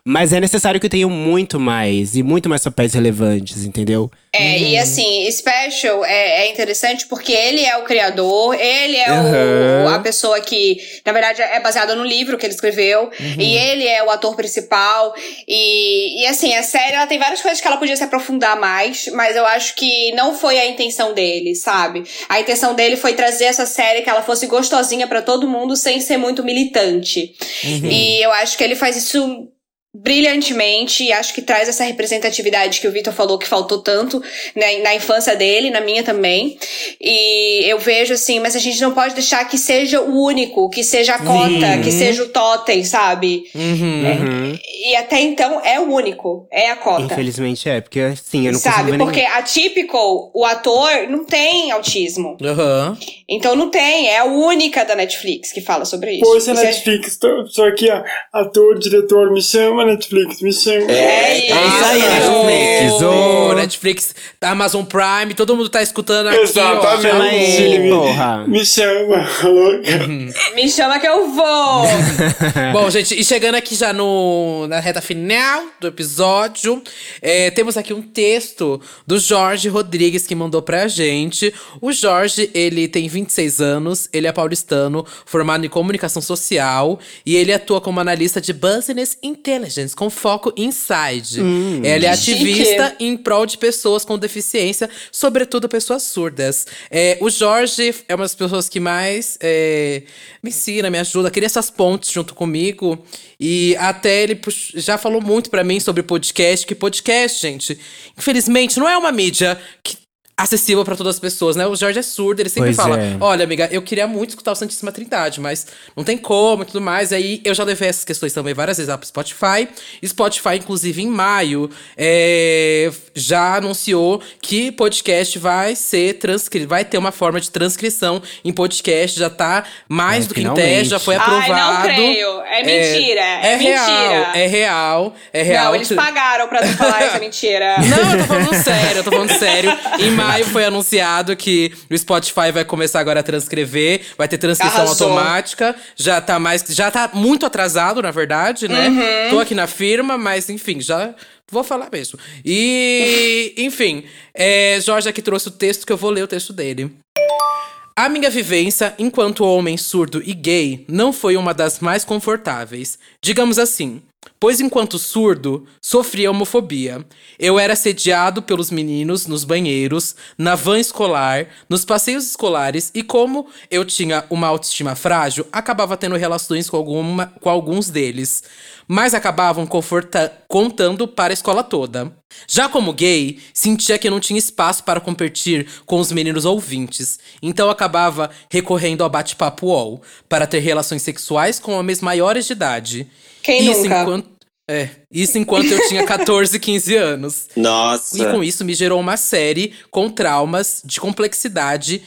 Mas é necessário que tenham muito mais e muito mais papéis relevantes, entendeu? É, e assim, Special é, é interessante porque ele é o criador, ele é Aham. o, a pessoa que, na verdade, é baseada no livro que ele escreveu, e ele é o ator principal. E, e assim, a série ela tem várias coisas que ela podia se aprofundar mais, mas eu acho que não foi a intenção dele, sabe? A intenção dele foi trazer essa série que ela fosse gostosinha pra todo mundo sem ser muito militante. E eu acho que ele faz isso brilhantemente e acho que traz essa representatividade que o Vitor falou que faltou tanto né, na infância dele, na minha também. E eu vejo assim, mas a gente não pode deixar que seja o único, que seja a cota, que seja o totem, sabe? Uhum. E até então é o único, é a cota. Infelizmente é, porque assim, eu não consigo Sabe? ver Porque a Typical, o ator, não tem autismo. Então não tem, é a única da Netflix que fala sobre isso. Poxa, Isso é- Netflix, tô, só ó, ator, diretor, me chama, Netflix, me chama. É isso. isso aí, Netflix, ô. Netflix, Amazon Prime, todo mundo tá escutando aqui, Exatamente. ó. Chama ele, me, porra. me chama, louca. Me chama que eu vou. Bom, gente, e chegando aqui já no, na reta final do episódio, é, temos aqui um texto do Jorge Rodrigues que mandou pra gente. O Jorge, ele tem 26 anos, ele é paulistano, formado em comunicação social e ele atua como analista de Business Intelligence, com foco em inside. ele é Chique. ativista em prol de pessoas com deficiência, sobretudo pessoas surdas. É, o Jorge é uma das pessoas que mais é, me ensina, me ajuda, cria essas pontes junto comigo. E até ele já falou muito pra mim sobre podcast, que podcast, gente, infelizmente não é uma mídia que acessível pra todas as pessoas, né? O Jorge é surdo, ele sempre Pois fala: é. Olha, amiga, eu queria muito escutar o Santíssima Trindade, mas não tem como e tudo mais. Aí eu já levei essas questões também várias vezes lá pro Spotify. Spotify, inclusive, em maio, é, já anunciou que podcast vai ser transcrito, vai ter uma forma de transcrição em podcast, já tá mais É, do que em teste, já foi Ai, aprovado. não creio. É mentira, é real, mentira. é real, é real. Não, eles pagaram pra tu falar essa mentira. Não, eu tô falando sério, eu tô falando sério. Em maio foi anunciado que o Spotify vai começar agora a transcrever, vai ter transcrição Arrasou. automática. Já tá mais. Já tá muito atrasado, na verdade, né? Uhum. Tô aqui na firma, mas enfim, já. Vou falar mesmo. E, enfim, é, Jorge aqui trouxe o texto que eu vou ler o texto dele. A minha vivência enquanto homem surdo e gay não foi uma das mais confortáveis, digamos assim, pois enquanto surdo sofria homofobia. Eu era assediado pelos meninos nos banheiros, na van escolar, nos passeios escolares e como eu tinha uma autoestima frágil, acabava tendo relações com, alguma, com alguns deles, mas acabavam contando para a escola toda. Já como gay, sentia que não tinha espaço para competir com os meninos ouvintes, então acabava recorrendo ao bate-papo UOL para ter relações sexuais com homens maiores de idade. Quem isso nunca? enquanto é, isso enquanto eu tinha 14, 15 anos. Nossa. E com isso me gerou uma série com traumas de complexidade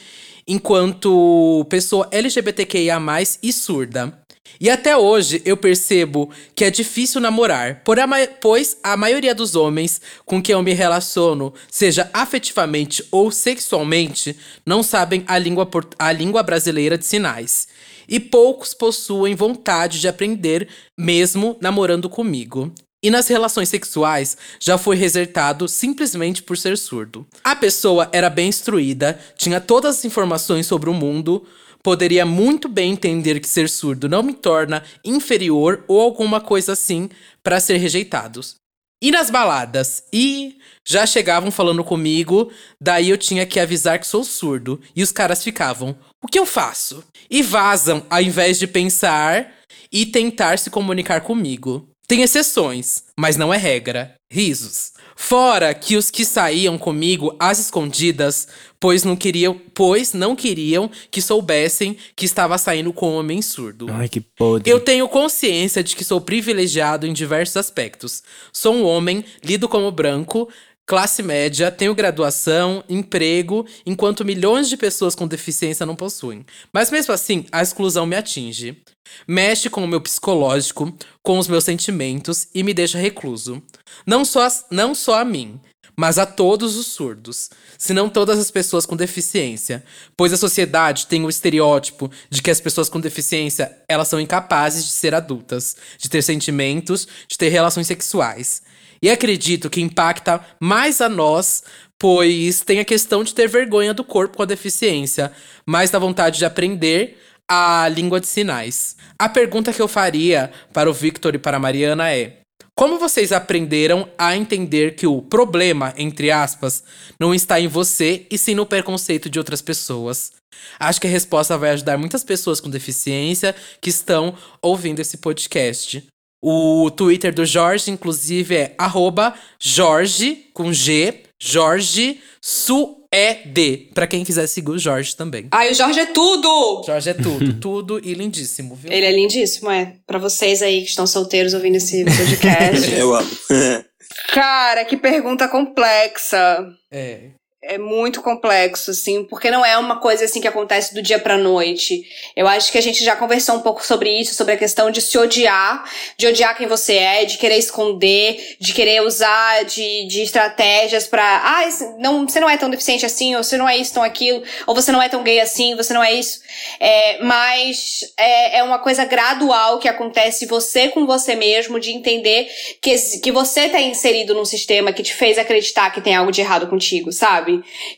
enquanto pessoa LGBTQIA+, e surda. E até hoje eu percebo que é difícil namorar, por a ma- pois a maioria dos homens com quem eu me relaciono, seja afetivamente ou sexualmente, não sabem a língua, a língua brasileira de sinais. E poucos possuem vontade de aprender, mesmo namorando comigo. E nas relações sexuais, já foi resertado simplesmente por ser surdo. A pessoa era bem instruída, tinha todas as informações sobre o mundo, poderia muito bem entender que ser surdo não me torna inferior ou alguma coisa assim para ser rejeitados. E nas baladas? E já chegavam falando comigo, daí eu tinha que avisar que sou surdo. E os caras ficavam: o que eu faço? E vazam ao invés de pensar e tentar se comunicar comigo. Tem exceções, mas não é regra. Risos. Fora que os que saíam comigo às escondidas, pois não queriam, pois não queriam que soubessem que estava saindo com um homem surdo. Ai, que podre. Eu tenho consciência de que sou privilegiado em diversos aspectos. Sou um homem, lido como branco, classe média, tenho graduação, emprego, enquanto milhões de pessoas com deficiência não possuem. Mas mesmo assim, a exclusão me atinge. Mexe com o meu psicológico, com os meus sentimentos e me deixa recluso. Não só, as- não só a mim, mas a todos os surdos, se não todas as pessoas com deficiência, pois a sociedade tem o estereótipo de que as pessoas com deficiência, elas são incapazes de ser adultas, de ter sentimentos, de ter relações sexuais. E acredito que impacta mais a nós, pois tem a questão de ter vergonha do corpo com a deficiência, mais da vontade de aprender a língua de sinais. A pergunta que eu faria para o Victor e para a Mariana é: como vocês aprenderam a entender que o problema, entre aspas, não está em você e sim no preconceito de outras pessoas? Acho que a resposta vai ajudar muitas pessoas com deficiência que estão ouvindo esse podcast. O Twitter do Jorge, inclusive, é arroba Jorge, com G, Jorge Sued. Pra quem quiser seguir o Jorge também. Ai, o Jorge é tudo! Jorge é tudo, tudo e lindíssimo, viu? Ele é lindíssimo, é. Pra vocês aí que estão solteiros ouvindo esse podcast. Eu amo. Cara, que pergunta complexa. É. É muito complexo, assim, porque não é uma coisa assim que acontece do dia pra noite. Eu acho que a gente já conversou um pouco sobre isso, sobre a questão de se odiar, de odiar quem você é, de querer esconder, de querer usar de, de estratégias pra. Ah, não, você não é tão deficiente assim, ou você não é isso, tão aquilo, ou você não é tão gay assim, você não é isso. É, mas é, é uma coisa gradual que acontece você com você mesmo, de entender que, que você tá inserido num sistema que te fez acreditar que tem algo de errado contigo, sabe?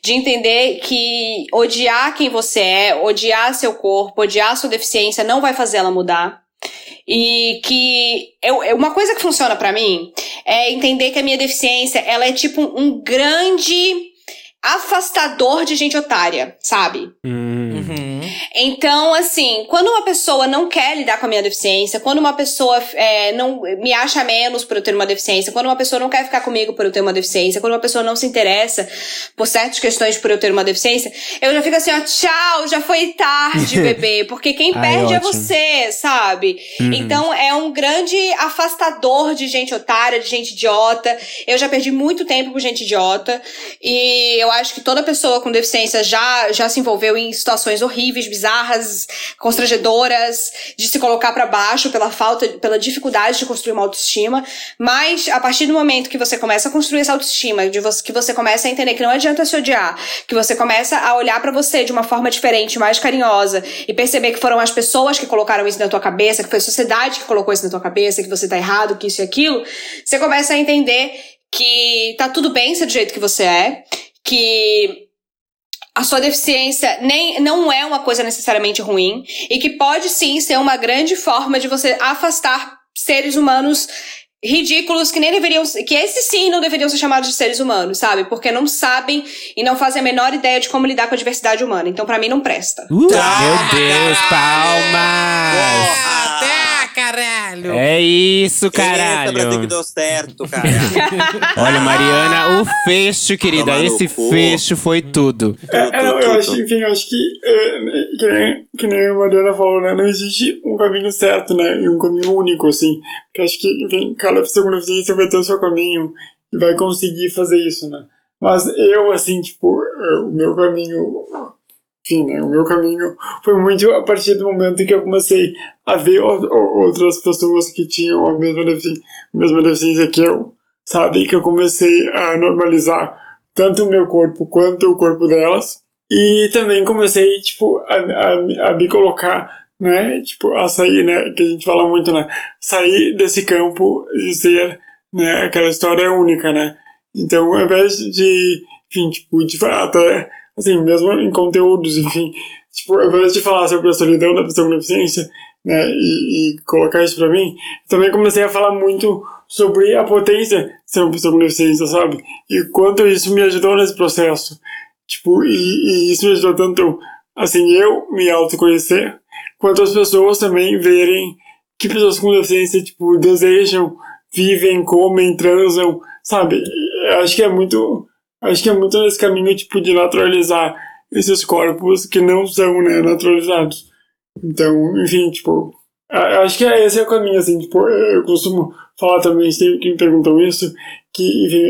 De entender que odiar quem você é, odiar seu corpo, odiar sua deficiência não vai fazer ela mudar. E que eu, uma coisa que funciona pra mim é entender que a minha deficiência, ela é tipo um grande afastador de gente otária, sabe? Hum. Uhum. Então, assim, quando uma pessoa não quer lidar com a minha deficiência, quando uma pessoa é, não me acha menos por eu ter uma deficiência, quando uma pessoa não quer ficar comigo por eu ter uma deficiência, quando uma pessoa não se interessa por certas questões por eu ter uma deficiência, eu já fico assim, ó, tchau, já foi tarde, bebê, porque quem Ai, perde é você, sabe? Uhum. Então é um grande afastador de gente otária, de gente idiota. Eu já perdi muito tempo com gente idiota. E eu acho que toda pessoa com deficiência já, já se envolveu em situações horríveis, bizarras, constrangedoras, de se colocar pra baixo pela falta, pela dificuldade de construir uma autoestima. Mas a partir do momento que você começa a construir essa autoestima, de você, que você começa a entender que não adianta se odiar, que você começa a olhar pra você de uma forma diferente, mais carinhosa, e perceber que foram as pessoas que colocaram isso na tua cabeça, que foi a sociedade que colocou isso na tua cabeça, que você tá errado, que isso e aquilo, você começa a entender que tá tudo bem ser do jeito que você é, que a sua deficiência nem, não é uma coisa necessariamente ruim e que pode sim ser uma grande forma de você afastar seres humanos ridículos que nem deveriam ser- que esses sim não deveriam ser chamados de seres humanos, sabe? Porque não sabem e não fazem a menor ideia de como lidar com a diversidade humana. Então pra mim não presta. Uh, Tá, meu Deus, palmas! Porra! Até, caralho! É isso, Brasil caralho. que deu certo, cara. Olha, Mariana, o fecho, querida. Esse fecho foi tudo. É, é, não, eu acho, enfim, eu acho que, é, né, que, nem, que nem a Mariana falou, né? Não existe um caminho certo, né? E um caminho único, assim. Porque acho que, enfim, cada pessoa com deficiência vai ter o seu caminho e vai conseguir fazer isso, né? Mas eu, assim, tipo, é, o meu caminho enfim, né, o meu caminho foi muito a partir do momento que eu comecei a ver outras pessoas que tinham a mesma deficiência, mesma deficiência que eu, sabe? Que eu comecei a normalizar tanto o meu corpo quanto o corpo delas. E também comecei, tipo, a, a, a me colocar, né? Tipo, a sair, né? Que a gente fala muito, né? Sair desse campo e ser, né? Aquela história única, né? Então, ao invés de, enfim, tipo, de até, assim, mesmo em conteúdos, enfim, tipo, ao invés de falar sobre a solidão da pessoa com deficiência, né, e, e colocar isso pra mim, também comecei a falar muito sobre a potência de ser uma pessoa com deficiência, sabe? E quanto isso me ajudou nesse processo. Tipo, e, e isso me ajudou tanto, assim, eu me autoconhecer, quanto as pessoas também verem que pessoas com deficiência, tipo, desejam, vivem, comem, transam, sabe? Acho que é muito, acho que é muito nesse caminho, tipo, de naturalizar esses corpos que não são, né, naturalizados. Então, enfim, tipo, acho que esse é o caminho, assim, tipo, eu costumo falar também, sempre que me perguntam isso, que, enfim,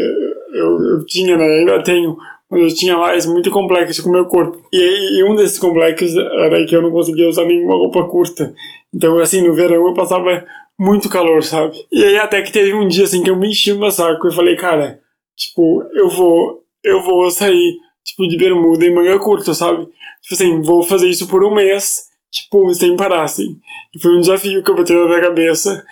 eu, eu tinha, né, ainda tenho, mas eu tinha mais muito complexo com o meu corpo. E, e um desses complexos era que eu não conseguia usar nenhuma roupa curta. Então, assim, no verão eu passava muito calor, sabe? E aí até que teve um dia, assim, que eu me enchi o meu saco e falei, cara, tipo, eu vou, eu vou sair, tipo, de bermuda e manga curta, sabe? Tipo assim, vou fazer isso por um mês tipo, sem parar, assim. E foi um desafio que eu botei na minha cabeça.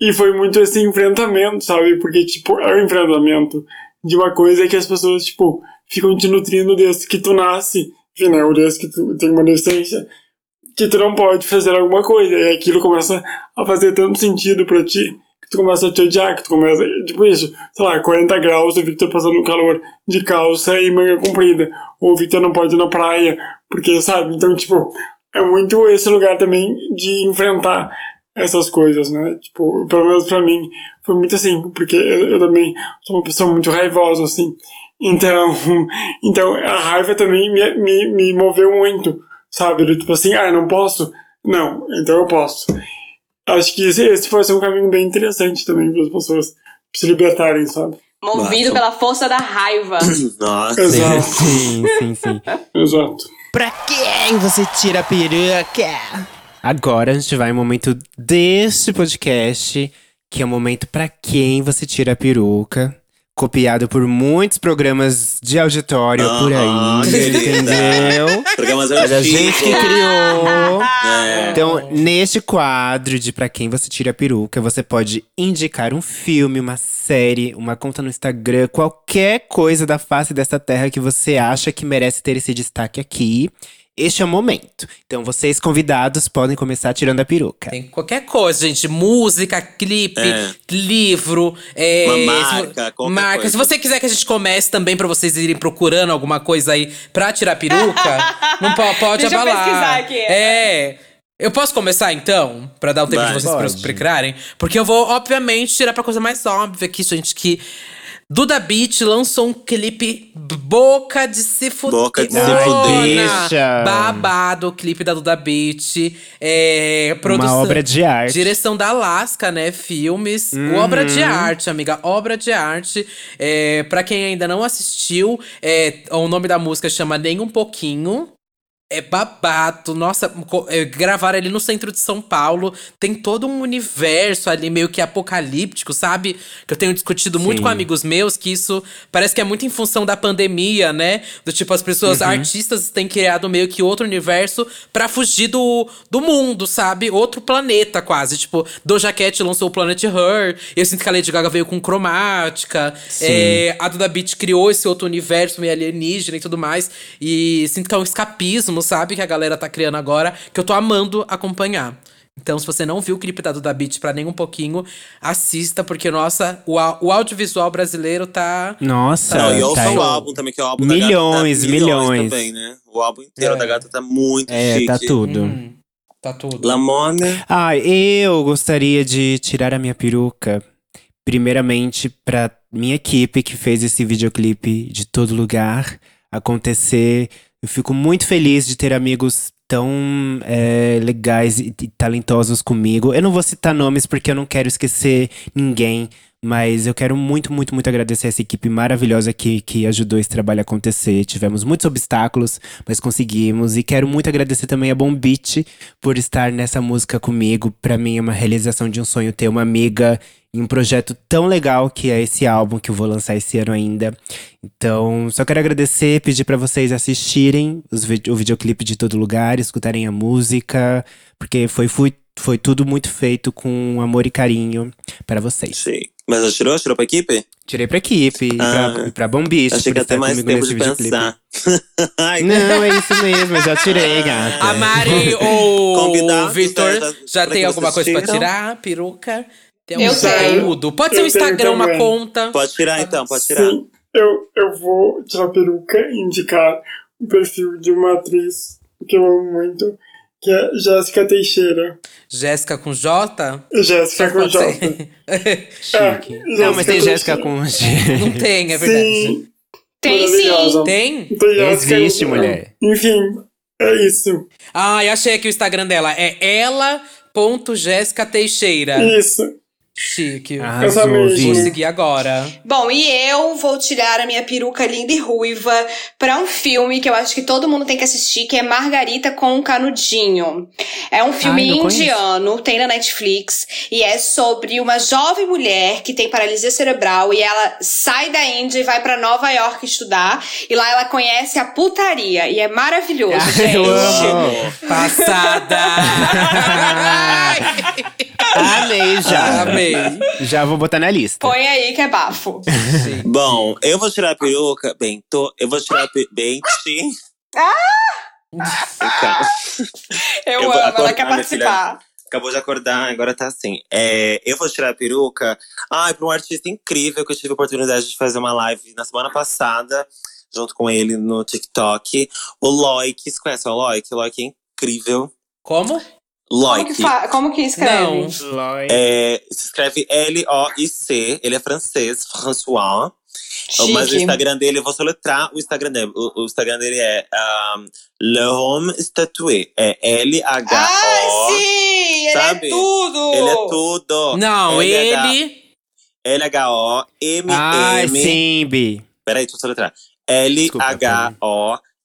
E foi muito esse enfrentamento, sabe? Porque, tipo, é o um enfrentamento de uma coisa que as pessoas, tipo, ficam te nutrindo desde que tu nasce, enfim, né? Ou desde que tu tem uma deficiência, que tu não pode fazer alguma coisa. E aquilo começa a fazer tanto sentido pra ti, que tu começa a te odiar, que tu começa, tipo isso, sei lá, 40 graus, o Victor passando calor de calça e manga comprida. Ou o Victor não pode ir na praia, porque, sabe? Então, tipo, é muito esse lugar também de enfrentar essas coisas, né? Tipo, pelo menos pra mim, foi muito assim, porque eu, eu também sou uma pessoa muito raivosa, assim. Então, então a raiva também me, me, me moveu muito, sabe? Tipo assim, ah, não posso? Não, então eu posso. Acho que esse, esse pode ser um caminho bem interessante também para as pessoas se libertarem, sabe? Movido Nossa. pela força da raiva. Nossa. Exato. Sim, sim, sim. Exato. Pra quem você tira a peruca? Agora a gente vai ao momento deste podcast, que é o momento pra quem você tira a peruca. Copiado por muitos programas de auditório por aí, entendeu? Programas Mas a gente que criou. É. Então, neste quadro de Pra Quem Você Tira a Peruca, você pode indicar um filme, uma série, uma conta no Instagram, qualquer coisa da face dessa terra que você acha que merece ter esse destaque aqui. Este é o momento. Então, vocês convidados podem começar tirando a peruca. Tem qualquer coisa, gente. Música, clipe, É. livro. É, Uma se marca, qualquer marca. coisa. Se você quiser que a gente comece também pra vocês irem procurando alguma coisa aí pra tirar peruca, não po- pode Deixa eu abalar. pesquisar aqui. É. Eu posso começar então? Pra dar o tempo Vai. de vocês Pode. procurarem? Porque eu vou, obviamente, tirar pra coisa mais óbvia aqui, gente, que. Duda Beat lançou um clipe Boca de Se Fuder. Boca de se fuder. Babado, o clipe da Duda Beat. É, produção, Uma obra de arte. Direção da Alaska, né? Filmes. Obra de arte, amiga. Obra de arte. É, pra quem ainda não assistiu, é, o nome da música chama Nem Um Pouquinho. É babado. Nossa, é, gravaram ali no centro de São Paulo. Tem todo um universo ali meio que apocalíptico, sabe? Que eu tenho discutido muito Sim. com amigos meus que isso parece que é muito em função da pandemia, né? Do tipo, as pessoas, artistas têm criado meio que outro universo pra fugir do, do mundo, sabe? Outro planeta quase. Tipo, Doja Cat lançou o Planet Her. Eu sinto que a Lady Gaga veio com cromática. É, a Duda Beat criou esse outro universo meio alienígena e tudo mais. E sinto que é um escapismo, sabe? Que a galera tá criando agora, que eu tô amando acompanhar. Então, se você não viu o clipe da Duda Beat pra nem um pouquinho, assista, porque, nossa, o, o audiovisual brasileiro tá. Nossa, Não, e ouça tá o álbum também, que é o álbum Milhões, da gata. tá milhões. também, né? O álbum inteiro É. da gata tá muito É, chique. tá tudo. Hum, tá tudo. Lamona. Ah, eu gostaria de tirar a minha peruca, primeiramente pra minha equipe que fez esse videoclipe de todo lugar acontecer. Eu fico muito feliz de ter amigos tão é, legais e e talentosos comigo. Eu não vou citar nomes porque eu não quero esquecer ninguém, Mas eu quero muito, muito, muito agradecer essa equipe maravilhosa que, que ajudou esse trabalho a acontecer. Tivemos muitos obstáculos, mas conseguimos. E quero muito agradecer também a Bom Beat por estar nessa música comigo. Pra mim é uma realização de um sonho ter uma amiga em um projeto tão legal que é esse álbum que eu vou lançar esse ano ainda. Então, só quero agradecer, pedir pra vocês assistirem os o videoclipe de todo lugar, escutarem a música, porque foi, fui, foi tudo muito feito com amor e carinho para vocês. Sim. Mas já tirou? Tirou pra equipe? Tirei pra equipe e Ah. pra, e pra Bombist. Achei que por ia ter estar mais comigo tempo nesse de videoclipe. pensar. Ai, Não, é isso mesmo, eu já tirei, gata. A Mari ou o Vitor né, já- já pra tem alguma coisa pra tiram? tirar? Peruca? Tem Eu algum tenho. conteúdo? Pode ser um Instagram, uma conta. Pode tirar então, pode tirar. Sim, eu, eu vou tirar a peruca e indicar o perfil de uma atriz que eu amo muito, que é Jéssica Teixeira. Jéssica com J? Jéssica com J. ser. Chique. É, Não, mas tem Jéssica com G. Não tem, é verdade. Sim, Tem sim. Tem? Tem Jéssica Existe, no- mulher. Enfim, é isso. Ah, eu achei aqui o Instagram dela. É ela.jéssica Teixeira. Isso. Chique. Arrasou. Vou seguir agora. Bom, e eu vou tirar a minha peruca linda e ruiva pra um filme que eu acho que todo mundo tem que assistir, que é Margarita com um Canudinho. É um filme Ai, indiano, tem na Netflix, e é sobre uma jovem mulher que tem paralisia cerebral e ela sai da Índia e vai pra Nova York estudar, e lá ela conhece a putaria, e é maravilhoso, gente. Eu amo. Passada! Amei já. Amei. Já vou botar na lista. Põe aí que é bafo. Bom, eu vou tirar a peruca. Bem, tô. Eu vou tirar a peruca. Bem, sim. Então, Eu, Eu amo, ela acordar, quer minha participar. acabou de acordar, agora tá assim. É, eu vou tirar a peruca. Ai, pra um artista incrível que eu tive a oportunidade de fazer uma live na semana passada, junto com ele no TikTok. O Loic, você conhece o Loic? O Loic é incrível. Como? Como Loic. que, fa- como que escreve? Não. É, se escreve L-O-I-C. Ele é francês, François. Mas o Chique. Instagram dele, eu vou soletrar o Instagram dele. O, o Instagram dele é um, Le Homme Statué. É L-H-O. Ah, sim! Ele sabe? é tudo! Ele é tudo. Não, LH ele. L-H-O-M-M. Ai, sim, Bi. Peraí, deixa eu soletrar. Desculpa,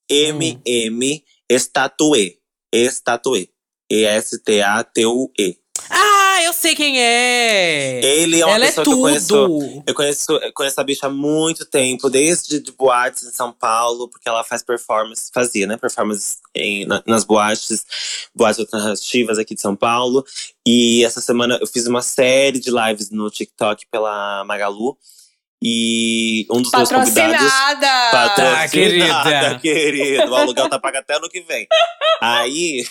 L-H-O-M-M. Estatué. Estatué. E-S-T-A-T-U-E. Ah, eu sei quem é! Ele é uma Ela é pessoa que eu conheço. Eu conheço, eu conheço a bicha há muito tempo, desde de boates em São Paulo, porque ela faz performance, fazia, né? Performance em, na- nas boates, boates alternativas aqui de São Paulo. E essa semana eu fiz uma série de lives no TikTok pela Magalu. E um dos meus convidados. Patrocinada! Patrocinada, querida. querido. O aluguel tá pago até ano que vem. Aí,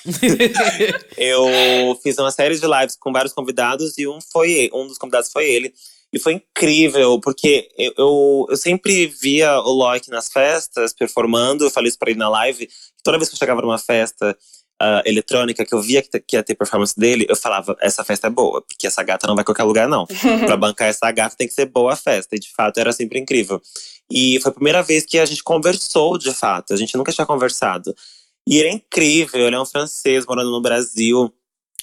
eu fiz uma série de lives com vários convidados e um foi um dos convidados foi ele. E foi incrível, porque eu, eu, eu sempre via o Loic nas festas, performando. Eu falei isso pra ele na live. Toda vez que eu chegava numa festa ah, eletrônica, que eu via que, que ia ter performance dele, eu falava, essa festa é boa, porque essa gata não vai a qualquer lugar, não. pra bancar essa gata tem que ser boa a festa. E de fato era sempre incrível. E foi a primeira vez que a gente conversou, de fato. A gente nunca tinha conversado. E ele é incrível, ele é um francês morando no Brasil.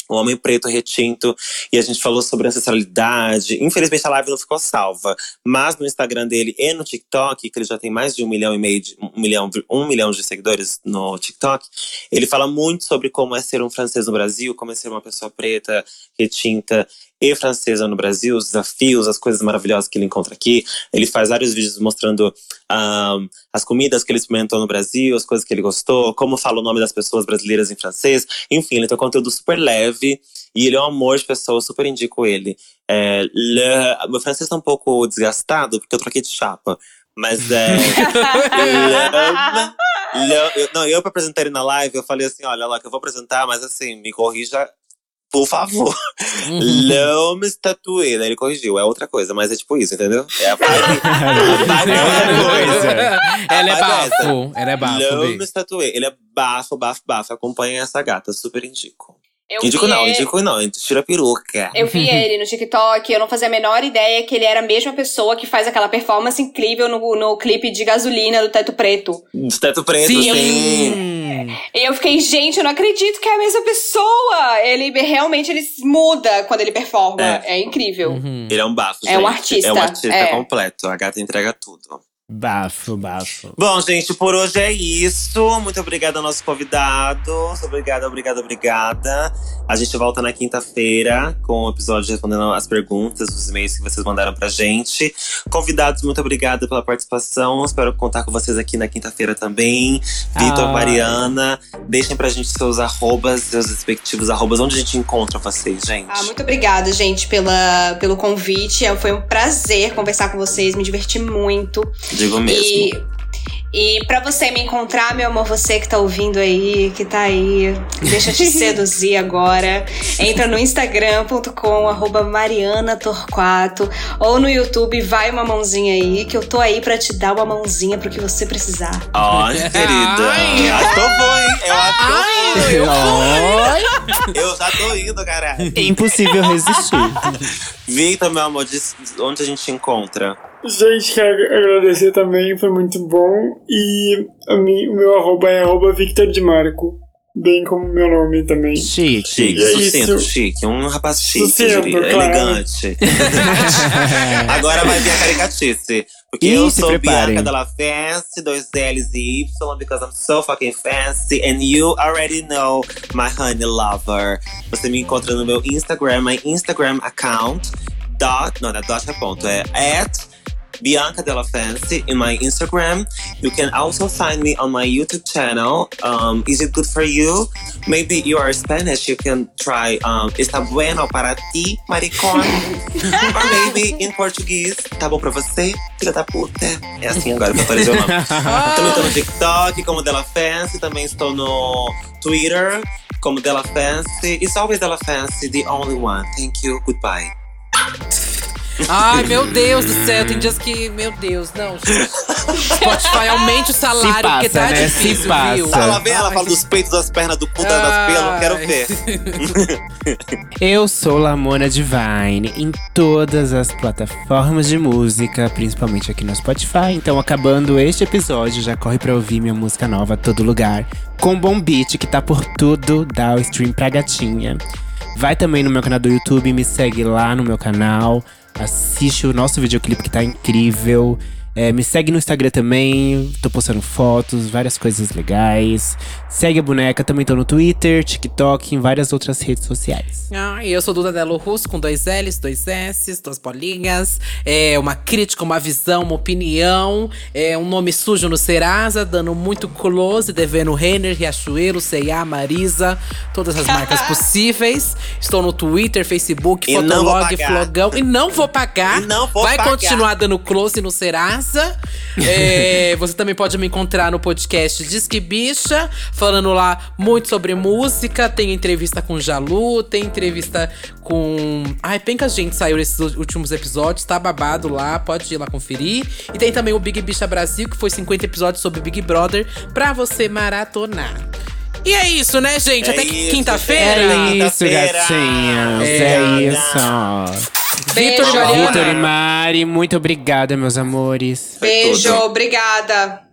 Um homem preto retinto, e a gente falou sobre ancestralidade. Infelizmente a live não ficou salva, mas no Instagram dele e no TikTok, que ele já tem mais de um milhão e meio, de, um milhão, um milhão de seguidores no TikTok, ele fala muito sobre como é ser um francês no Brasil, como é ser uma pessoa preta, retinta e francesa no Brasil, os desafios, as coisas maravilhosas que ele encontra aqui. Ele faz vários vídeos mostrando as comidas que ele experimentou no Brasil, as coisas que ele gostou, como fala o nome das pessoas brasileiras em francês. Enfim, ele tem um conteúdo super leve e ele é um amor de pessoa, eu super indico ele. É, le, meu francês tá um pouco desgastado porque eu troquei de chapa. Mas é. le, le, eu, não, eu pra apresentar ele na live, eu falei assim: olha lá, que eu vou apresentar, mas assim, me corrija, por favor. Uhum. L'homme statué. Daí ele corrigiu, é outra coisa, mas é tipo isso, entendeu? É a vibe. é outra coisa. Ela é bafo. Ela é bafo, L'homme Bi. statué. Ele é bafo, bafo, bafo. Acompanha essa gata, super indico. Eu Indico vi não, ele- indico não, tira a peruca. Eu vi ele no TikTok, eu não fazia a menor ideia que ele era a mesma pessoa que faz aquela performance incrível no, no clipe de gasolina do Teto Preto. De teto preto, sim. E eu fiquei, gente, eu não acredito que é a mesma pessoa. Ele realmente ele muda quando ele performa. É, incrível. Uhum. Ele é um bafo, É um gente. artista, É um artista é. completo. A gata entrega tudo. Bafo, bafo. Bom, gente, por hoje é isso. Muito obrigada ao nosso convidado. Obrigada, obrigada, obrigada. A gente volta na quinta-feira com o episódio respondendo as perguntas, os e-mails que vocês mandaram pra gente. Convidados, muito obrigada pela participação. Espero contar com vocês aqui na quinta-feira também. Vitor, Ah. Mariana, deixem pra gente seus arrobas, seus respectivos arrobas. Onde a gente encontra vocês, gente? Ah, muito obrigada, gente, pela, pelo convite. É, Foi um prazer conversar com vocês, me diverti muito. Digo mesmo. E, e pra você me encontrar, meu amor, você que tá ouvindo aí, que tá aí, deixa eu te seduzir agora. Entra no instagram.com, arroba Mariana Torquato, ou no YouTube, vai uma mãozinha aí, que eu tô aí pra te dar uma mãozinha pro que você precisar. Ai, querida. Ai. Acho bom, hein? Eu Ai, eu. Eu já tô indo, caralho. Impossível resistir. Vitor, meu amor, onde a gente te encontra. Gente, quero agradecer também, foi muito bom. E a mim, o meu arroba é arroba Victor de Marco. Bem como o meu nome também. Chique. Chique, É sucinto, isso. chique. Um rapaz chique, Sucinto, eu diria. claro. Elegante. Agora vai vir a caricatice. Porque Ih, eu sou preparem. Bianca Della Fancy, dois L's e Y, because I'm so fucking fancy. And you already know my honey lover. Você me encontra no meu Instagram, my Instagram account. Dot, não, não é dot é ponto, é at Bianca Della Fancy in my Instagram. You can also find me on my YouTube channel. Um, is it good for you? Maybe you are Spanish. You can try um, Está bueno para ti, maricón. Or maybe in Portuguese. Tá bom pra você, filha da puta? É assim agora que apareceu o nome. Também tô no TikTok como Della Fancy. Também estou no Twitter como Della Fancy. It's always Della Fancy, the only one. Thank you. Goodbye. Ai, meu Deus do céu, tem dias que. Meu Deus, não, gente. Spotify aumente o salário, Se passa, porque tá né? Se difícil, passa. viu? Ela vem, ela fala dos peitos, das pernas, do cu, das pelos. Quero ver. Eu sou Lamona Divine em todas as plataformas de música, principalmente aqui no Spotify. Então, acabando este episódio, já corre pra ouvir minha música nova a todo lugar. Com Bom Beat, que tá por tudo, dá o stream pra gatinha. Vai também no meu canal do YouTube, me segue lá no meu canal. Assiste o nosso videoclipe que tá incrível. É, me segue no Instagram também, tô postando fotos, várias coisas legais. Segue a boneca, também tô no Twitter, TikTok, em várias outras redes sociais. Ah, e eu sou Duda Delo Russo, com dois L's, dois S's, duas bolinhas. É uma crítica, uma visão, uma opinião. É um nome sujo no Serasa, dando muito close, devendo Renner, Riachuelo, C&A, Marisa, todas as marcas possíveis. Estou no Twitter, Facebook, E Fotolog. Flogão. E não vou pagar. E não vou Vai pagar. continuar dando close no Serasa. É, você também pode me encontrar no podcast Disque Bicha, falando lá muito sobre música. Tem entrevista com Jalu, tem entrevista com. Ai, penca gente saiu nesses últimos episódios, tá babado lá, pode ir lá conferir. E tem também o Big Bicha Brasil, que foi 50 episódios sobre Big Brother, pra você maratonar. E é isso, né, gente? É Até quinta-feira. gente. É isso, Quinta-feira. gatinhas. É. É, isso. Vitor e. Vitor e Mari, muito obrigada, meus amores. Beijo, obrigada.